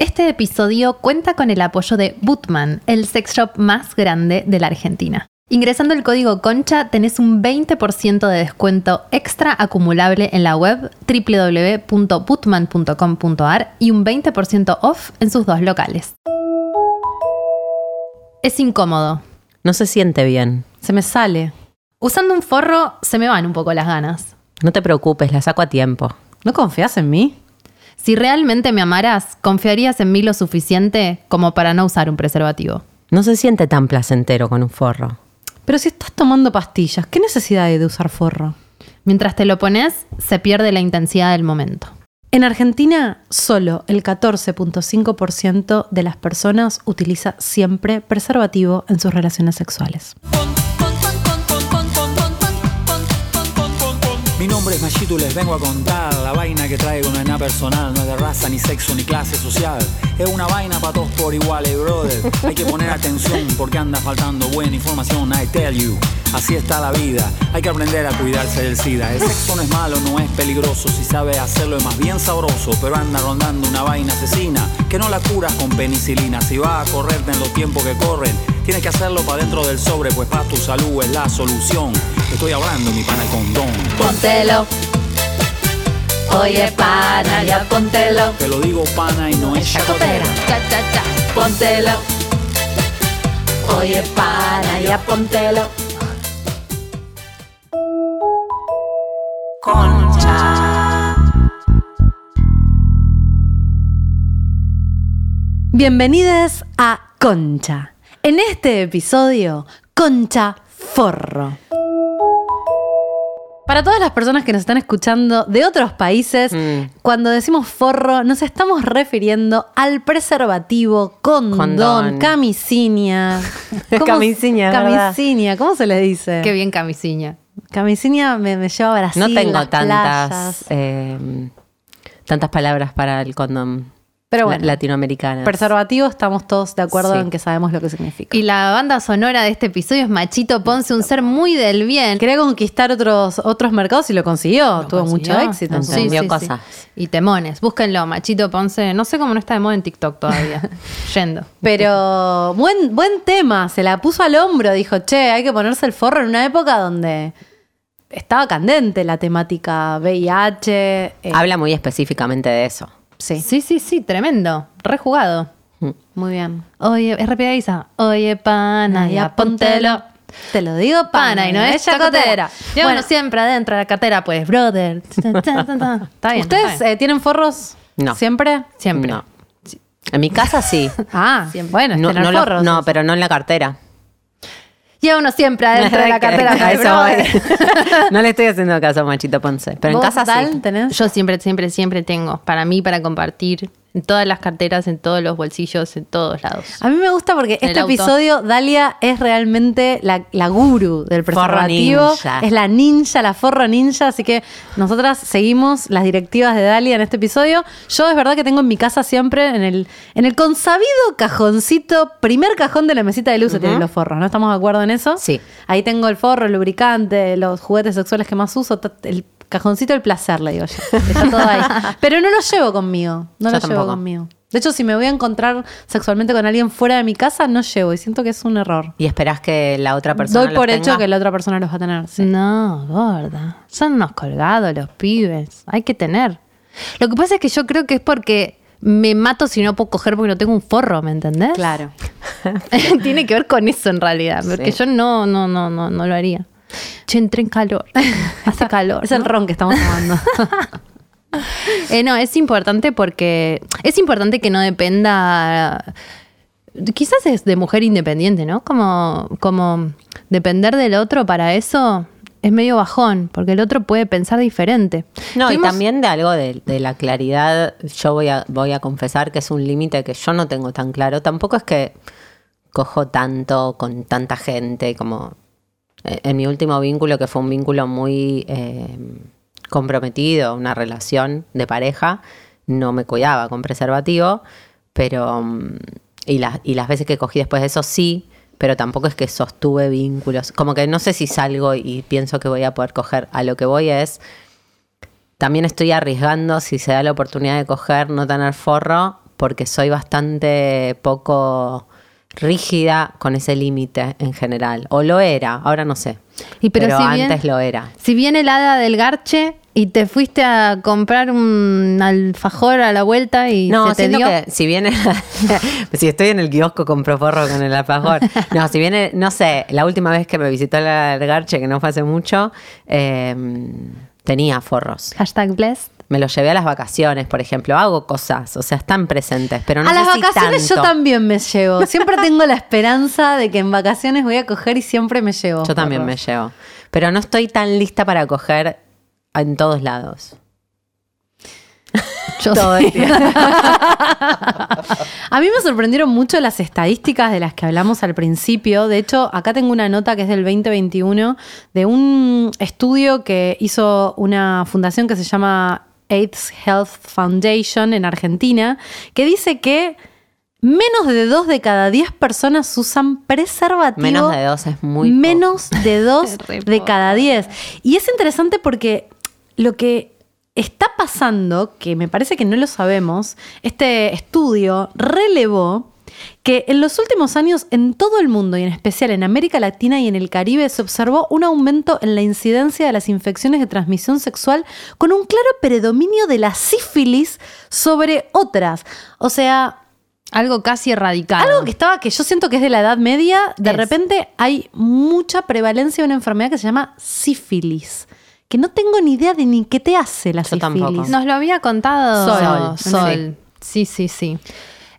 Este episodio cuenta con el apoyo de Bootman, el sex shop más grande de la Argentina. Ingresando el código CONCHA tenés un 20% de descuento extra acumulable en la web www.bootman.com.ar y un 20% off en sus dos locales. Es incómodo. No se siente bien. Se me sale. Usando un forro se me van un poco las ganas. No te preocupes, la saco a tiempo. ¿No confías en mí? Si realmente me amaras, confiarías en mí lo suficiente como para no usar un preservativo. No se siente tan placentero con un forro. Pero si estás tomando pastillas, ¿qué necesidad hay de usar forro? Mientras te lo pones, se pierde la intensidad del momento. En Argentina, solo el 14.5% de las personas utiliza siempre preservativo en sus relaciones sexuales. Mi nombre es Machito y les vengo a contar la vaina que traigo no es nada personal, no es de raza, ni sexo, ni clase social. Es una vaina para todos por iguales, brother. Hay que poner atención porque anda faltando buena información, I tell you. Así está la vida, hay que aprender a cuidarse del SIDA. El sexo no es malo, no es peligroso, si sabe hacerlo es más bien sabroso, pero anda rondando una vaina asesina que no la curas con penicilina. Si va a correrte en los tiempos que corren, tienes que hacerlo para dentro del sobre, pues para tu salud es la solución. Estoy hablando, mi pana, el condón. Póntelo. Oye, pana, ya póntelo. Te lo digo, pana, y no es chacotera. Cha, cha, cha. Póntelo. Oye, pana, ya póntelo. Concha. Bienvenidos a Concha. En este episodio, Concha Forro. Para todas las personas que nos están escuchando de otros países, Mm. cuando decimos forro, nos estamos refiriendo al preservativo, condón, Condón. camisiña. Camisiña, ¿verdad? Camisiña, ¿cómo se le dice? Qué bien camisilla. Camisiña me, me lleva a Brasil. No tengo las tantas, eh, tantas palabras para el condón Pero bueno, latinoamericanas. Preservativo, estamos todos de acuerdo Sí. en que sabemos lo que significa. Y la banda sonora de este episodio es Machito Ponce, un ser muy del bien. Quería conquistar otros, otros mercados y lo consiguió. Lo Tuvo consiguió. mucho éxito. Sí, Entendió sí, cosas. sí. Y temones. Búsquenlo, Machito Ponce. No sé cómo no está de moda en TikTok todavía. Yendo. Pero buen, buen tema, se la puso al hombro, dijo, che, hay que ponerse el forro en una época donde estaba candente la temática VIH. eh, Habla muy específicamente de eso. sí, Sí, sí, sí, tremendo. Rejugado. muy bien. Oye, es repegadiza. Oye, pana, ya póntelo. Te lo digo, Pana y no es chacotera. Yo Bueno, siempre adentro de la cartera, pues, brother. Está bien. ¿Ustedes está bien. eh, tienen forros No. siempre? Siempre. No. En mi casa sí. Ah, bueno, es no, no, lo- forros. no, pero no en la cartera. Y uno siempre adentro de la cartera, A brother. no le estoy haciendo caso a Machito Ponce. Pero en ¿Vos, casa Dal, sí. tenés? Yo siempre, siempre, siempre tengo. Para mí, para compartir. En todas las carteras, en todos los bolsillos, en todos lados. A mí me gusta porque El este episodio, Dalia es realmente la, la guru del Forro preservativo. ninja. Es la ninja, la forro ninja. Así que nosotras seguimos las directivas de Dalia en este episodio. Yo es verdad que tengo en mi casa siempre, en el, en el consabido cajoncito, primer cajón de la mesita de luz, se tienen los forros. ¿No estamos de acuerdo en eso? Sí. Ahí tengo el forro, el lubricante, los juguetes sexuales que más uso, el cajoncito del placer, le digo yo. Está todo ahí. Pero no lo llevo conmigo. No Yo lo llevo conmigo. De hecho, si me voy a encontrar sexualmente con alguien fuera de mi casa, no llevo. Y siento que es un error. Y esperás que la otra persona. Doy por los hecho tenga. que la otra persona los va a tener. sí. No, gorda. Son unos colgados los pibes. Hay que tener. Lo que pasa es que yo creo que es porque me mato si no puedo coger porque no tengo un forro, ¿me entendés? Claro. Tiene que ver con eso en realidad. Porque Sí. yo no, no, no, no, no lo haría. Che, entré en calor. Hace calor. Es el ¿no? ron que estamos tomando. Eh, no, es importante porque es importante que no dependa. Quizás es de mujer independiente, ¿no? Como, como depender del otro para eso es medio bajón, porque el otro puede pensar diferente. No, Tuvimos- y también de algo de, de la claridad, yo voy a, voy a confesar que es un límite que yo no tengo tan claro. Tampoco es que cojo tanto con tanta gente como en mi último vínculo, que fue un vínculo muy eh, comprometido, una relación de pareja, no me cuidaba con preservativo, pero mm, y, las y las veces que cogí después de eso sí, pero tampoco es que sostuve vínculos. Como que no sé si salgo y pienso que voy a poder coger. A lo que voy es, también estoy arriesgando si se da la oportunidad de coger, no tener forro, porque soy bastante poco rígida con ese límite en general. O lo era, ahora no sé. Y pero pero si bien- antes lo era. Si viene el hada del garche y te fuiste a comprar un alfajor a la vuelta y No, se te dio. que si viene, si estoy en el kiosco compro forro con el alfajor. No, si viene, no sé, la última vez que me visitó la Garche, que no fue hace mucho, eh, tenía forros. Hashtag blessed. Me los llevé a las vacaciones, por ejemplo. Hago cosas, o sea, están presentes, pero no a las si vacaciones yo también me llevo. Siempre tengo la esperanza de que en vacaciones voy a coger y siempre me llevo. Yo también me llevo. Pero no estoy tan lista para coger en todos lados. Yo Todo sí. A mí me sorprendieron mucho las estadísticas de las que hablamos al principio. De hecho, acá tengo una nota que es del 2021 de un estudio que hizo una fundación que se llama AIDS Health Foundation en Argentina, que dice que menos de dos de cada 10 personas usan preservativo. Menos de dos es muy poco. Menos de dos de cada 10. Y es interesante porque lo que está pasando, que me parece que no lo sabemos, este estudio relevó que en los últimos años en todo el mundo y en especial en América Latina y en el Caribe se observó un aumento en la incidencia de las infecciones de transmisión sexual con un claro predominio de la sífilis sobre otras. O sea, Algo casi erradicado. algo que estaba, que yo siento que es de la Edad Media, de Es. repente hay mucha prevalencia de una enfermedad que se llama sífilis. Que no tengo ni idea de ni qué te hace la Yo sífilis. tampoco. Nos lo había contado Sol. Sol. Sí, sí, sí.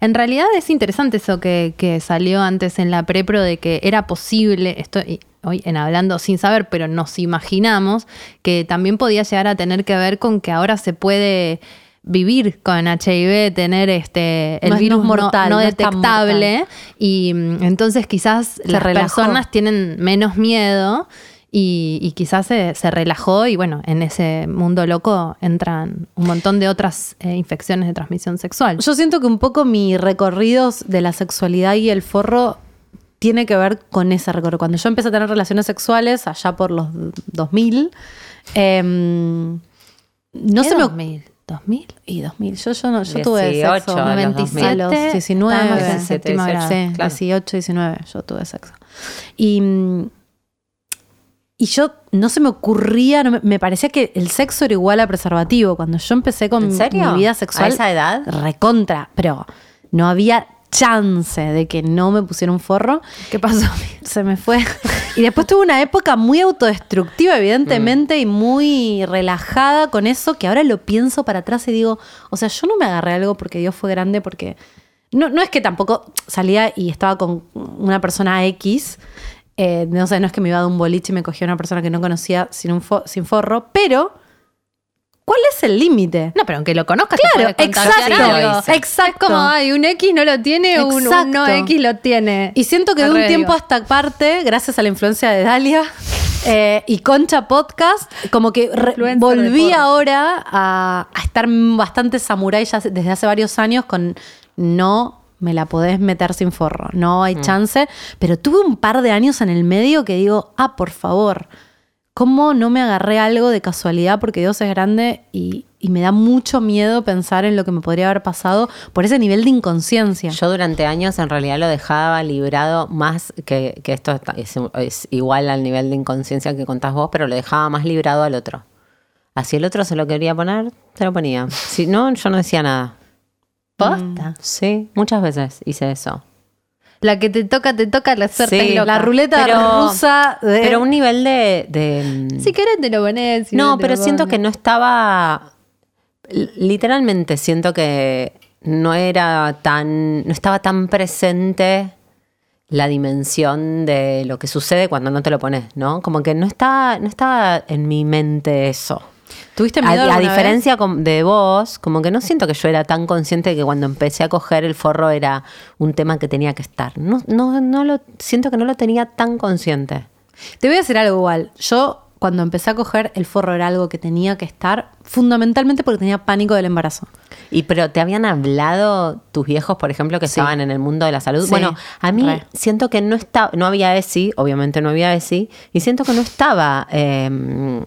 En realidad es interesante eso que, que salió antes en la prepro de que era posible, estoy hoy en hablando sin saber, pero nos imaginamos que también podía llegar a tener que ver con que ahora se puede vivir con HIV, tener este el No no virus es mortal, no, no detectable y mm, entonces quizás las relajó. personas tienen menos miedo y, y quizás se, se relajó y bueno, en ese mundo loco entran un montón de otras eh, infecciones de transmisión sexual. Yo siento que un poco mi recorrido de la sexualidad y el forro tiene que ver con ese recorrido. Cuando yo empecé a tener relaciones sexuales, allá por los 2000, em, no ¿Qué se me 2000? ¿2000? Y 2000. Yo, yo, no, yo tuve 18 sexo a los 97, a los 19. estábamos en séptimo grado. Sí, Claro. 18, 19. Yo tuve sexo. Y, y yo no se me ocurría, no me, me parecía que el sexo era igual a preservativo. Cuando yo empecé con mi vida ¿A sexual. esa edad? Recontra. Pero no había chance de que no me pusiera un forro. ¿Qué pasó? Se me fue. Y después tuve una época muy autodestructiva, evidentemente, y muy relajada con eso, que ahora lo pienso para atrás y digo, o sea, yo no me agarré algo porque Dios fue grande, porque no, no es que tampoco salía y estaba con una persona X. eh, no sé, no es que me iba de un boliche y me cogía una persona que no conocía sin, un fo- sin forro, pero ¿cuál es el límite? No, pero aunque lo conozcas, Claro, te exacto, exacto. Es como, ay, un X no lo tiene, un, un no X lo tiene. Y siento que de un tiempo a digo. esta parte, gracias a la influencia de Dalia eh, y Concha Podcast, como que volví ahora a, a estar bastante samurái ya desde hace varios años con no me la podés meter sin forro, no hay chance. Pero tuve un par de años en el medio que digo, ah, por favor, ¿cómo no me agarré algo de casualidad porque Dios es grande y, y me da mucho miedo pensar en lo que me podría haber pasado por ese nivel de inconsciencia? Yo durante años en realidad lo dejaba librado más que, que esto es, es igual al nivel de inconsciencia que contás vos, pero lo dejaba más librado al otro. Así el otro se lo quería poner, se lo ponía. Si no, yo no decía nada. Posta. Sí, muchas veces hice eso. La que te toca, te toca, la suerte Sí, es loca. La ruleta Pero- rusa de... Pero un nivel de... de, mm, Si querés te lo pones. si no, pero siento que no estaba. Literalmente siento que no era tan. no estaba tan presente la dimensión de lo que sucede cuando no te lo pones, ¿no? Como que no estaba, no estaba en mi mente eso. ¿Tuviste A, miedo a alguna diferencia de vos, como que no siento que yo era tan consciente de que cuando empecé a coger el forro era un tema que tenía que estar. No, no, no lo, siento que no lo tenía tan consciente. Te voy a decir algo igual. Yo, cuando empecé a coger, el forro era algo que tenía que estar, fundamentalmente porque tenía pánico del embarazo. Y pero te habían hablado tus viejos, por ejemplo, que estaban en el mundo de la salud. Sí, bueno, a mí re. siento que no está, no había ESI, obviamente no había ESI, y siento que no estaba eh,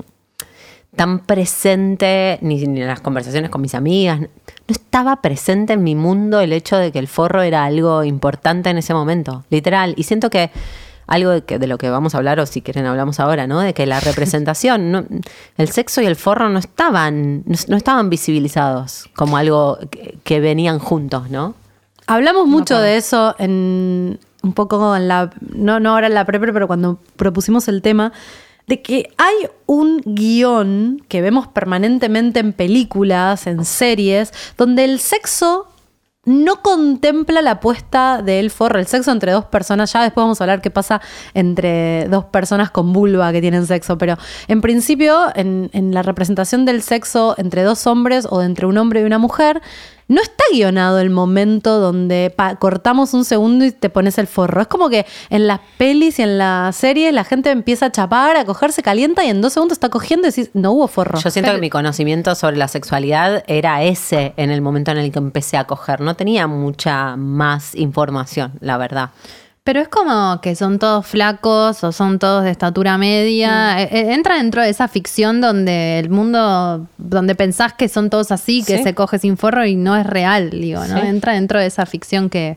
tan presente ni, ni en las conversaciones con mis amigas. no estaba presente en mi mundo el hecho de que el forro era algo importante en ese momento, literal. Y siento que algo de, que- de lo que vamos a hablar, o si quieren hablamos ahora, ¿no? De que la representación, no- el sexo y el forro no estaban, no, no estaban visibilizados como algo que, que venían juntos, ¿no? Hablamos mucho de eso en un poco en la, no, no ahora en la prepre, pero cuando propusimos el tema, de que hay un guion que vemos permanentemente en películas, en series, donde el sexo no contempla la puesta del forro, el sexo entre dos personas. Ya después vamos a hablar qué pasa entre dos personas con vulva que tienen sexo, pero en principio, en, en la representación del sexo entre dos hombres o entre un hombre y una mujer, no está guionado el momento donde pa- cortamos un segundo y te pones el forro. Es como que en las pelis y en las series la gente empieza a chapar, a cogerse calienta y en dos segundos está cogiendo y decís, no hubo forro. Yo siento que mi conocimiento sobre la sexualidad era ese en el momento en el que empecé a coger. No tenía mucha más información, la verdad. Pero es como que son todos flacos o son todos de estatura media. Eh, eh, Entra dentro de esa ficción donde el mundo, donde pensás que son todos así, que Sí. se coge sin forro y no es real, digo, ¿no? Sí. Entra dentro de esa ficción que,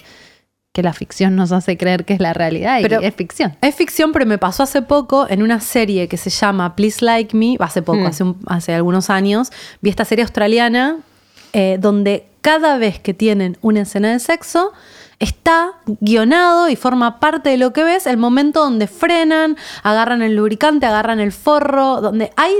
que la ficción nos hace creer que es la realidad y Pero- es ficción. Es ficción, pero me pasó hace poco en una serie que se llama Please Like Me, hace poco, Mm. hace, un- hace algunos años, vi esta serie australiana eh, donde cada vez que tienen una escena de sexo, está guionado y forma parte de lo que ves el momento donde frenan, agarran el lubricante, agarran el forro, donde hay...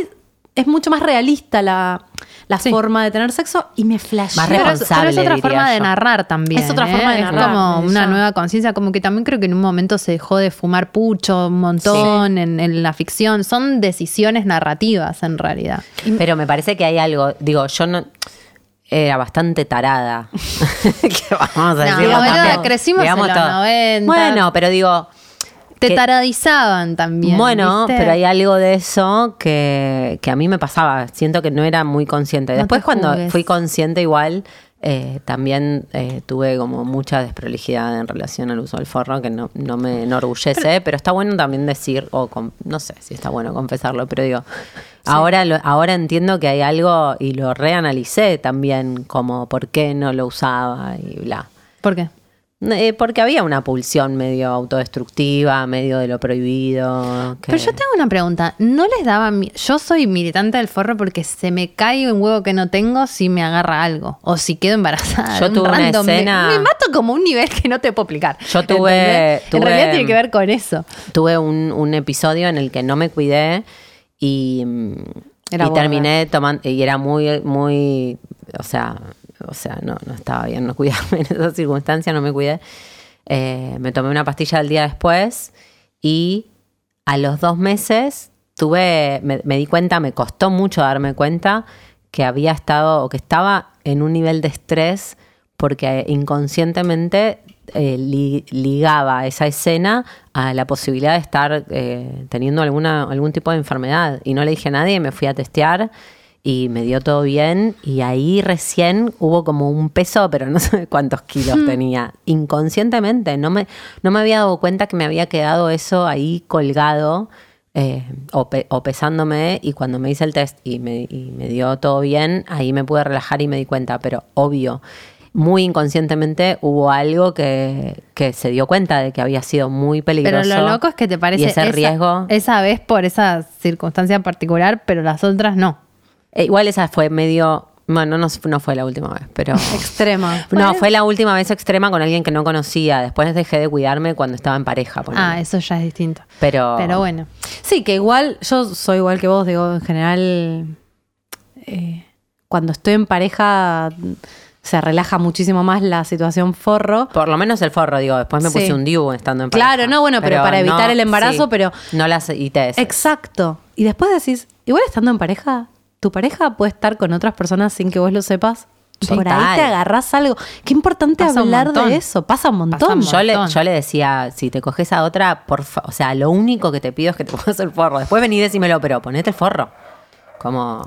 Es mucho más realista la, la Sí. forma de tener sexo y me flasheó. Más Pero es, pero responsable, es otra diría forma de narrar también. Es otra ¿eh? forma de narrar, Es como ya. una nueva conciencia, como que también creo que en un momento se dejó de fumar pucho un montón en, en la ficción. Son decisiones narrativas en realidad. Pero me parece que hay algo, digo, yo no era bastante tarada. que vamos a No, decirlo crecimos en los todo. 90. Bueno, pero digo, Te que- taradizaban también. Bueno, ¿viste? pero hay algo de eso que, que a mí me pasaba. Siento que no era muy consciente. No Después cuando fui consciente igual, eh, también eh, tuve como mucha desprolijidad en relación al uso del forro, que no, no me enorgullece, pero, está bueno también decir, o con- no sé si está bueno confesarlo, pero digo, ahora, lo- ahora entiendo que hay algo y lo reanalicé también, como por qué no lo usaba y bla. ¿Por qué? Eh, porque había una pulsión medio autodestructiva, medio de lo prohibido. que- Pero yo tengo una pregunta. ¿No les daba Yo soy militante del forro porque se me cae un huevo que no tengo si me agarra algo. O si quedo embarazada. Yo un tuve una random. Me- escena- Me, mato como un nivel que no te puedo explicar. Yo tuve- tuve- En realidad tiene que ver con eso. tuve un, un episodio en el que no me cuidé y, Era y border. terminé tomando y era muy muy o sea o sea no, no estaba bien no cuidarme en esas circunstancias no me cuidé Eh, me tomé una pastilla el día después y a los dos meses tuve me, me di cuenta me costó mucho darme cuenta que había estado o que estaba en un nivel de estrés porque inconscientemente eh, li- ligaba esa escena a la posibilidad de estar eh, teniendo alguna, algún tipo de enfermedad. Y no le dije a nadie, me fui a testear y me dio todo bien. Y ahí recién hubo como un peso, pero no sé cuántos kilos tenía. Inconscientemente, no me, no me había dado cuenta que me había quedado eso ahí colgado. eh, o, pe- o pesándome y cuando me hice el test y me, y me dio todo bien, ahí me pude relajar y me di cuenta, pero obvio, muy inconscientemente hubo algo que, que se dio cuenta de que había sido muy Pero peligroso. lo loco es que te parece y ese esa, riesgo. esa vez por esa circunstancia en particular, pero las otras no. Eh, igual esa fue medio. Bueno, no, no fue la última vez, pero. Extrema. No, fue la última vez extrema con alguien que no conocía. Después dejé de cuidarme cuando estaba en pareja. ponele. Ah, eso ya es distinto. Pero. Pero bueno. Sí, que igual yo soy igual que vos, digo, en general, eh, cuando estoy en pareja se relaja muchísimo más la situación forro. Por lo menos el forro, digo. Después me Sí. puse un DIU estando en Claro, pareja. no, bueno, pero para evitar el embarazo, pero- No las ITS. Exacto. Y después decís, igual estando en pareja, tu pareja puede estar con otras personas sin que vos lo sepas. Por ahí te agarrás algo. Qué importante Pasa hablar de eso. Pasa un Pasa montón. Yo le, yo le decía, si te coges a otra, por fa- o sea, lo único que te pido es que te pongas el forro. Después vení y decímelo, pero ponete el forro. Como.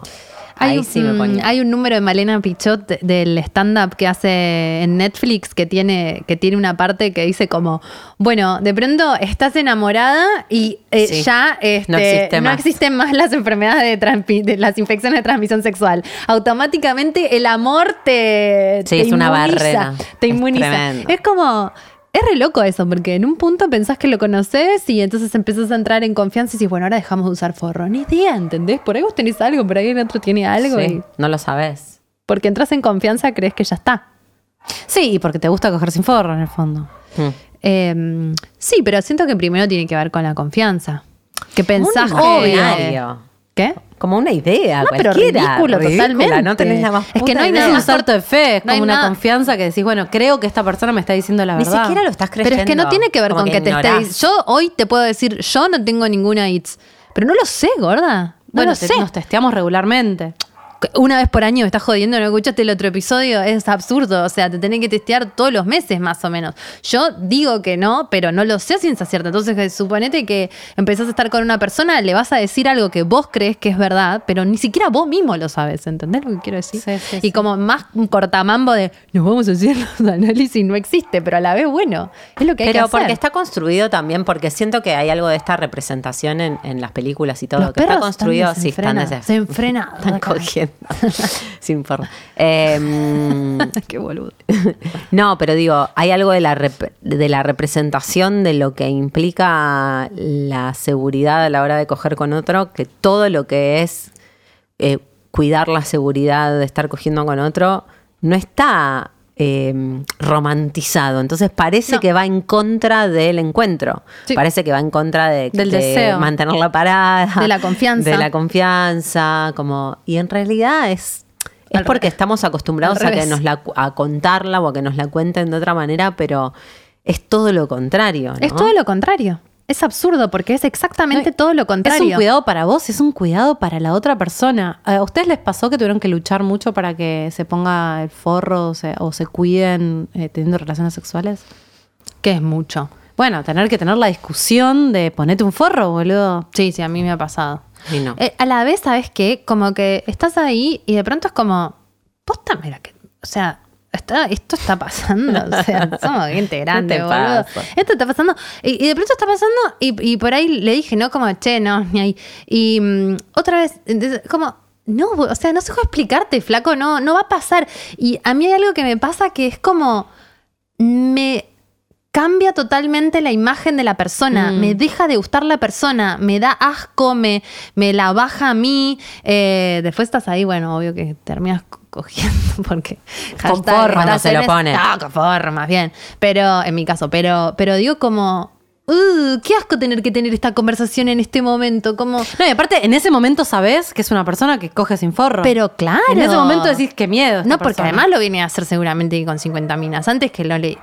Ahí un, sí me ponía. hay un número de Malena Pichot de- del stand-up que hace en Netflix que tiene, que tiene una parte que dice como, bueno, de pronto estás enamorada y eh, Sí. ya este, No existe no más. existen más las enfermedades de, las infecciones de transmisión sexual. Automáticamente el amor te, Sí, te es una inmuniza, barrera. Te Es inmuniza. tremendo. Es como... Es re loco eso, porque en un punto pensás que lo conoces y entonces empezás a entrar en confianza y dices, bueno, ahora dejamos de usar forro. Ni idea, ¿entendés? Por ahí vos tenés algo, por ahí el otro tiene algo. Sí, y- no lo sabes. porque entras en confianza, crees que ya está. Sí, y porque te gusta coger sin forro en el fondo. Mm. Eh, sí, pero siento que primero tiene que ver con la confianza. Que pensás Un que. imaginario. ¿Qué? Como una idea, No, pero ridículo, ridícula, totalmente. No tenés la más Es que no hay idea. Nada un salto de fe, es No hay como una nada. confianza que decís, bueno, creo que esta persona me está diciendo la Ni verdad. siquiera lo estás creyendo. Pero es que no tiene que ver Como con que, te ignorás. estés. Yo hoy te puedo decir, yo no tengo ninguna ITS. Pero no lo sé, gorda. No bueno, lo te- sé. nos testeamos regularmente. Una vez por año me estás jodiendo, no escuchaste el otro episodio, es absurdo. O sea, te tenés que testear todos los meses más o menos. Yo digo que no, pero no lo sé a ciencia cierta. Entonces, eh, suponete que empezás a estar con una persona, le vas a decir algo que vos crees que es verdad, pero ni siquiera vos mismo lo sabes. ¿Entendés lo que quiero decir? Sí, sí, y sí. como más un cortamambo de nos vamos a hacer los análisis, no existe, pero a la vez, bueno, es lo que hay Pero que hacer. porque está construido también, porque siento que hay algo de esta representación en, en las películas y todo, Los que está construido. sí, están desenfrenados. des- Desenfrenados Están acá. Sin forro. Em, Qué boludo. no, pero digo, hay algo de la, rep- de la representación de lo que implica la seguridad a la hora de coger con otro, que todo lo que es eh, cuidar la seguridad de estar cogiendo con otro no está eh, romantizado. Entonces parece No. que va en contra del encuentro. Sí. Parece que va en contra de, Del de deseo. mantenerla parada. De la confianza. De la confianza. Como, y en realidad es. Es Al porque revés. estamos acostumbrados a que nos la a contarla o a que nos la cuenten de otra manera, pero es todo lo contrario. ¿no? Es todo lo contrario. Es absurdo porque es exactamente No, todo lo contrario. Es un cuidado para vos, es un cuidado para la otra persona. ¿A ustedes les pasó que tuvieron que luchar mucho para que se ponga el forro o se, o se cuiden eh, teniendo relaciones sexuales? Que es mucho. Bueno, tener que tener la discusión de ponete un forro, boludo. Sí, sí, a mí me ha pasado. Y no. Eh, a la vez, ¿sabes qué? Como que estás ahí y de pronto es como, posta, mira que, o sea, está, esto está pasando, o sea, somos gente grande, te boludo. pasa? Esto está pasando, y, y de pronto está pasando, y, y por ahí le dije, no, como, che, no, ni ahí. Y mm, otra vez, entonces, como, no, o sea, no sé cómo explicarte, flaco, no, no va a pasar. Y a mí hay algo que me pasa que es como, me cambia totalmente la imagen de la persona, me deja de gustar la persona, me da asco, me, me la baja a mí. Eh, después estás ahí, bueno, obvio que terminas co- cogiendo porque Con estás se lo pone. No, con bien. Pero, en mi caso, pero, pero digo como, "Uh, qué asco tener que tener esta conversación en este momento, como... No, y aparte, en ese momento sabés que es una persona que coge sin forro. Pero claro. En ese momento decís qué miedo. No, porque persona. además lo viene a hacer seguramente con 50 minas. Antes que lo leí.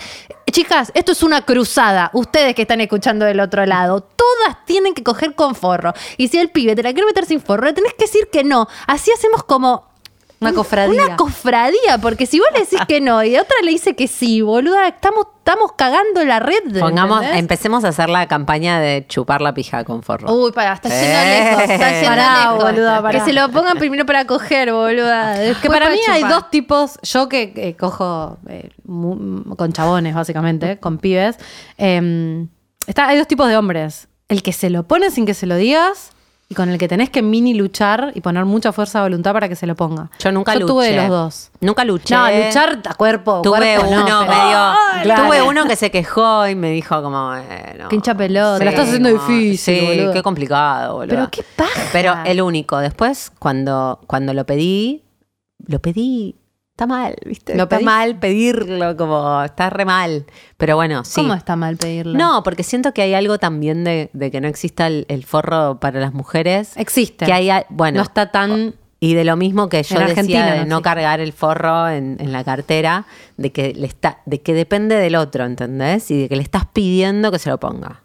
Chicas, esto es una cruzada. Ustedes que están escuchando del otro lado, todas tienen que coger con forro. Y si el pibe te la quiere meter sin forro, le tenés que decir que no. Así hacemos como. Una cofradía. Una cofradía, porque si vos le decís que no y otra le dice que sí, boluda, estamos, estamos cagando la red. Pongamos, ¿entendés? empecemos a hacer la campaña de chupar la pija con forro. Uy, para, está yendo Eh. lejos. Está yendo Pará, lejos. boluda, pará. Que se lo pongan primero para coger, boluda. Que después para mí hay dos tipos, yo que eh, cojo eh, con chabones básicamente, con pibes, eh, está, hay dos tipos de hombres. El que se lo pone sin que se lo digas y con el que tenés que mini luchar y poner mucha fuerza de voluntad para que se lo ponga. Yo nunca yo luché. tuve los dos. Nunca luché. No, luchar a cuerpo. Tuve cuerpo, uno medio. Claro. Tuve uno que se quejó y me dijo como. eh, no. Que hincha pelota. Se la estás haciendo como, difícil, Sí, boludo. qué complicado, boludo. Pero qué paja. Pero el único. Después, cuando, cuando lo pedí, lo pedí. Está mal, ¿viste? ¿Lo está pedí? mal pedirlo, como está re mal. Pero bueno, sí. ¿Cómo está mal pedirlo? No, porque siento que hay algo también de, de que no exista el, el forro para las mujeres. Existe. Que hay, bueno, no está tan... y de lo mismo que yo decía Argentina de no no, cargar el forro en, en la cartera, de que le está, de que depende del otro, ¿entendés? Y de que le estás pidiendo que se lo ponga.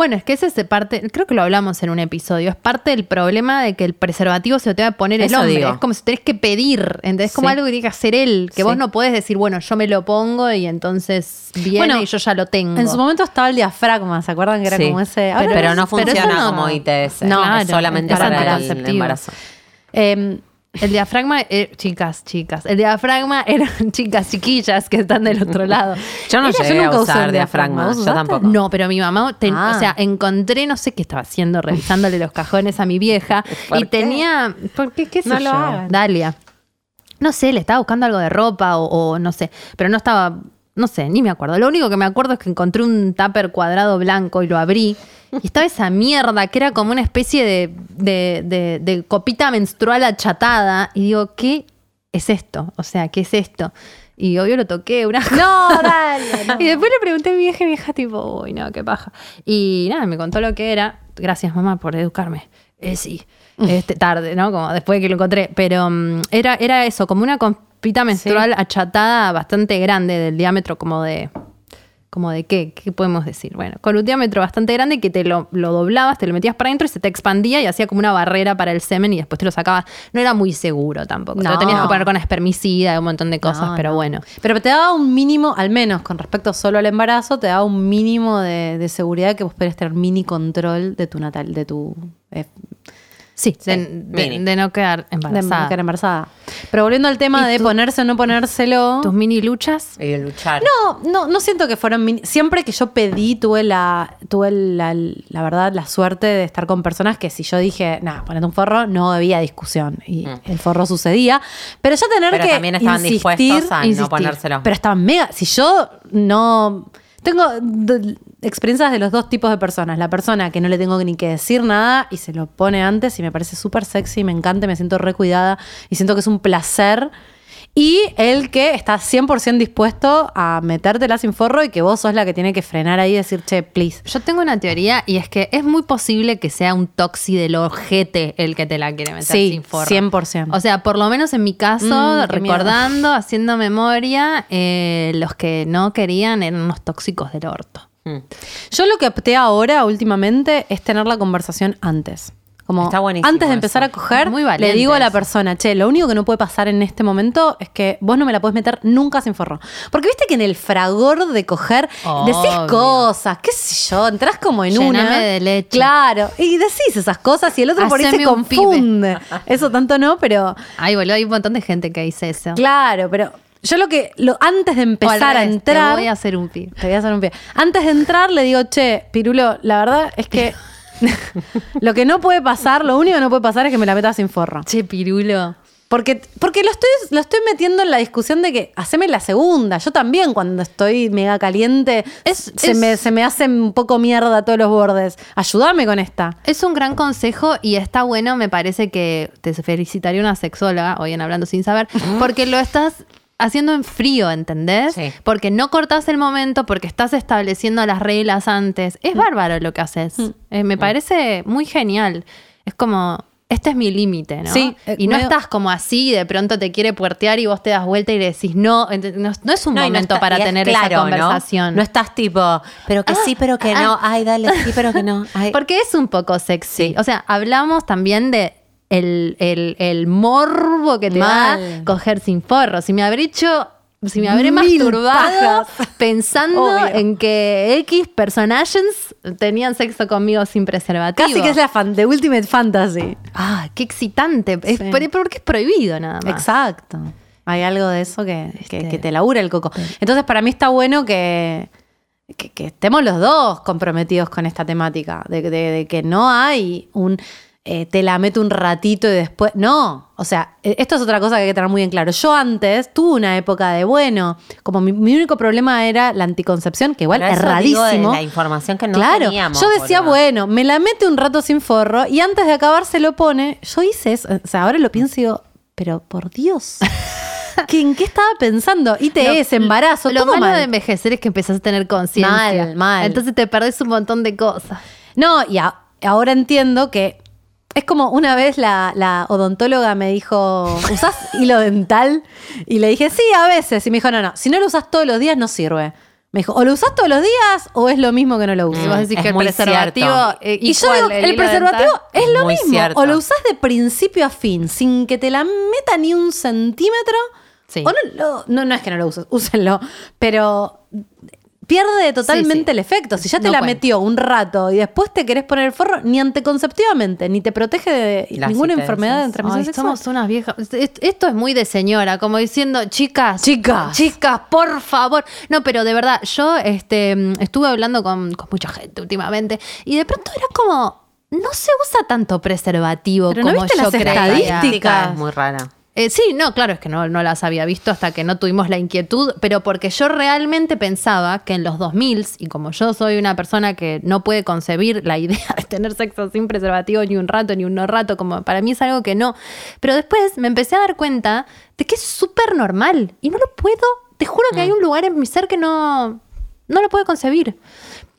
Bueno, es que ese es parte, creo que lo hablamos en un episodio, es parte del problema de que el preservativo se te va a poner el hombre. digo. Es como si tenés que pedir, ¿entendés? Es como Sí. algo que tiene que hacer él, que Sí. vos no podés decir, bueno, yo me lo pongo y entonces viene Bueno, y yo ya lo tengo. En su momento estaba el diafragma, ¿se acuerdan que era Sí. como ese? Pero, no pero funciona no- como ITS. No, claro, solamente para el anticonceptivo. embarazo. Eh, El diafragma, eh, chicas, chicas. El diafragma eran chicas chiquillas que están del otro lado. Yo no Ella, yo llegué nunca a usar el diafragma. diafragma. ¿Vos Yo tampoco. No, pero mi mamá, ten- Ah. o sea, encontré, no sé qué estaba haciendo, revisándole los cajones a mi vieja. ¿Por y qué? tenía, ¿por qué? ¿Qué sé No lo yo? hagan. Dalia. No sé, le estaba buscando algo de ropa o, o no sé, pero no estaba, no sé, ni me acuerdo. Lo único que me acuerdo es que encontré un tupper cuadrado blanco y lo abrí. Y estaba esa mierda que era como una especie de, de- de- de copita menstrual achatada. Y digo, ¿qué es esto? O sea, ¿qué es esto? Y obvio lo toqué, una No, no. y después le pregunté a mi vieja y mi vieja tipo, uy, no, qué paja. Y nada, me contó lo que era. Gracias, mamá, por educarme. Eh, sí, este, tarde, ¿no? Como después de que lo encontré. Pero mm, era, era eso, como una compita menstrual achatada bastante grande, del diámetro como de... ¿Como de qué? ¿Qué podemos decir? Bueno, con un diámetro bastante grande que te lo, lo doblabas, te lo metías para adentro y se te expandía y hacía como una barrera para el semen y después te lo sacabas. No era muy seguro tampoco. Te lo No. tenías que poner con espermicida y un montón de cosas, No, pero no. bueno. Pero te daba un mínimo, al menos con respecto solo al embarazo, te daba un mínimo de, de seguridad que vos podés tener mini control de tu natal, de tu eh, Sí, de, de- mini. de no quedar de embarazada. quedar embarazada. Pero volviendo al tema ¿Y de ponerse o no ponérselo. Tus mini luchas. Y luchar. No, no, no siento que fueron mini- Siempre que yo pedí, tuve la, tuve la, la verdad, la suerte de estar con personas que si yo dije, nada, ponete un forro, no había discusión. Y el forro sucedía. Pero ya tener Mm. Pero que. también estaban insistir, dispuestos a insistir. no ponérselo. Pero estaban mega. Si yo no. Tengo experiencias de los dos tipos de personas. La persona que no le tengo ni que decir nada y se lo pone antes y me parece súper sexy, me encanta, me siento recuidada y siento que es un placer. Y el que está 100% dispuesto a metértela sin forro y que vos sos la que tiene que frenar ahí y decir, che, please. Yo tengo una teoría y es que es muy posible que sea un toxi del ojete el que te la quiere meter Sí, sin forro. 100%. O sea, por lo menos en mi caso, Mm, recordando, haciendo memoria, eh, los que no querían eran unos tóxicos del orto. Mm. Yo lo que opté ahora últimamente es tener la conversación antes. Como Está buenísimo antes de eso. empezar a coger, Muy le digo a la persona, che, lo único que no puede pasar en este momento es que vos no me la podés meter nunca sin forro. Porque viste que en el fragor de coger decís Obvio. cosas, qué sé yo, entras como en Llename una. de leche. Claro, y decís esas cosas y el otro por ahí se confunde. Eso tanto no, pero Ay, boludo, hay un montón de gente que dice eso. claro, pero yo lo que, lo, antes de empezar a entrar. Te voy a hacer un pi. Te voy a hacer un pie. Antes de entrar le digo, che, Pirulo, la verdad es que lo que no puede pasar, lo único que no puede pasar es que me la metas sin forro. Che, pirulo. Porque, porque lo, estoy, lo estoy metiendo en la discusión de que haceme la segunda. Yo también cuando estoy mega caliente Es- se, es- Me, se me hace un poco mierda todos los bordes. Ayúdame con esta. Es un gran consejo y está bueno, me parece que te felicitaría una sexóloga, hoy en Hablando Sin Saber, porque lo estás haciendo en frío, ¿entendés? Sí. Porque no cortás el momento, porque estás estableciendo las reglas antes. Es bárbaro lo que haces. Eh, me parece muy genial. Es como, este es mi límite, ¿no? Sí, eh, y no medio- estás como así, de pronto te quiere puertear y vos te das vuelta y le decís no. No, no es un No, momento está- para tener claro, esa conversación. ¿no? estás tipo, pero que sí, pero que no. Ay, dale, sí, pero que no. Ay. Porque es un poco sexy. Sí. O sea, hablamos también de el, el- el morbo que te Mal. da coger sin forro. Si me habré hecho. Si me habré Mil masturbado pajas. pensando Obvio. en que X personajes tenían sexo conmigo sin preservativo. Casi que es la fan, Ultimate Fantasy. Ah, qué excitante. Es, Sí. pero- porque es prohibido nada más. Exacto. Hay algo de eso que, que- Este- que te labura el coco. Entonces, para mí está bueno que, que, que estemos los dos comprometidos con esta temática. De, de- de que no hay un eh, te la meto un ratito y después. No. O sea, eh, esto es otra cosa que hay que tener muy en claro. Yo antes tuve una época de bueno, como mi, mi único problema era la anticoncepción, que igual es rarísimo. la información que no claro, teníamos, yo decía, bueno, me la mete un rato sin forro y antes de acabar se lo pone. Yo hice eso. O sea, ahora lo pienso y digo, pero por Dios. ¿qué- ¿En qué estaba pensando? ITS, embarazo, Lo todo malo mal. de envejecer es que empezás a tener conciencia. Mal, mal. Entonces te perdés un montón de cosas. No, y a- ahora entiendo que es como una vez la, la odontóloga me dijo, ¿usás hilo dental? Y le dije, sí, a veces. Y me dijo, no, no, si no lo usas todos los días no sirve. Me dijo, o lo usás todos los días o es lo mismo que no lo Y usas. vos decís es que el muy preservativo. cierto. eh, Y yo digo, el, hilo preservativo es lo Muy mismo. cierto. O lo usás de principio a fin, sin que te la meta ni un centímetro. Sí. O no, lo- no, no es que no lo uses, úsenlo. Pero pierde totalmente Sí, sí. el efecto. Si ya te No la cuenta. metió un rato y después te querés poner el forro, ni anticonceptivamente, ni te protege de Las ninguna enfermedad de transmisión Ay, sexual. somos unas viejas. Est- Esto es muy de señora, como diciendo, chicas, Chicas. chicas, por favor. No, pero de verdad, yo este, estuve hablando con, con mucha gente últimamente y de pronto era como, no se usa tanto preservativo Pero ¿no como viste yo las creía. estadísticas? es muy rara. Eh, sí, no, claro, es que no, no las había visto hasta que no tuvimos la inquietud, pero porque yo realmente pensaba que en los 2000, y como yo soy una persona que no puede concebir la idea de tener sexo sin preservativo ni un rato ni un no rato, como para mí es algo que no, pero después me empecé a dar cuenta de que es súper normal y no lo puedo, te juro que hay un lugar en mi ser que no, no lo puedo concebir.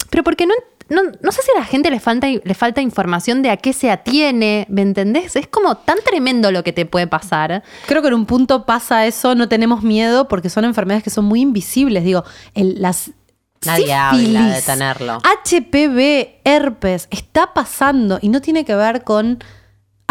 Pero porque no, no, no sé si a la gente le falta, le falta información de a qué se atiene, ¿me entendés? Es como tan tremendo lo que te puede pasar. Creo que en un punto pasa eso, no tenemos miedo porque son enfermedades que son muy invisibles. Digo, el- las. Nadie habla de tenerlo. HPV, herpes, está pasando y no tiene que ver con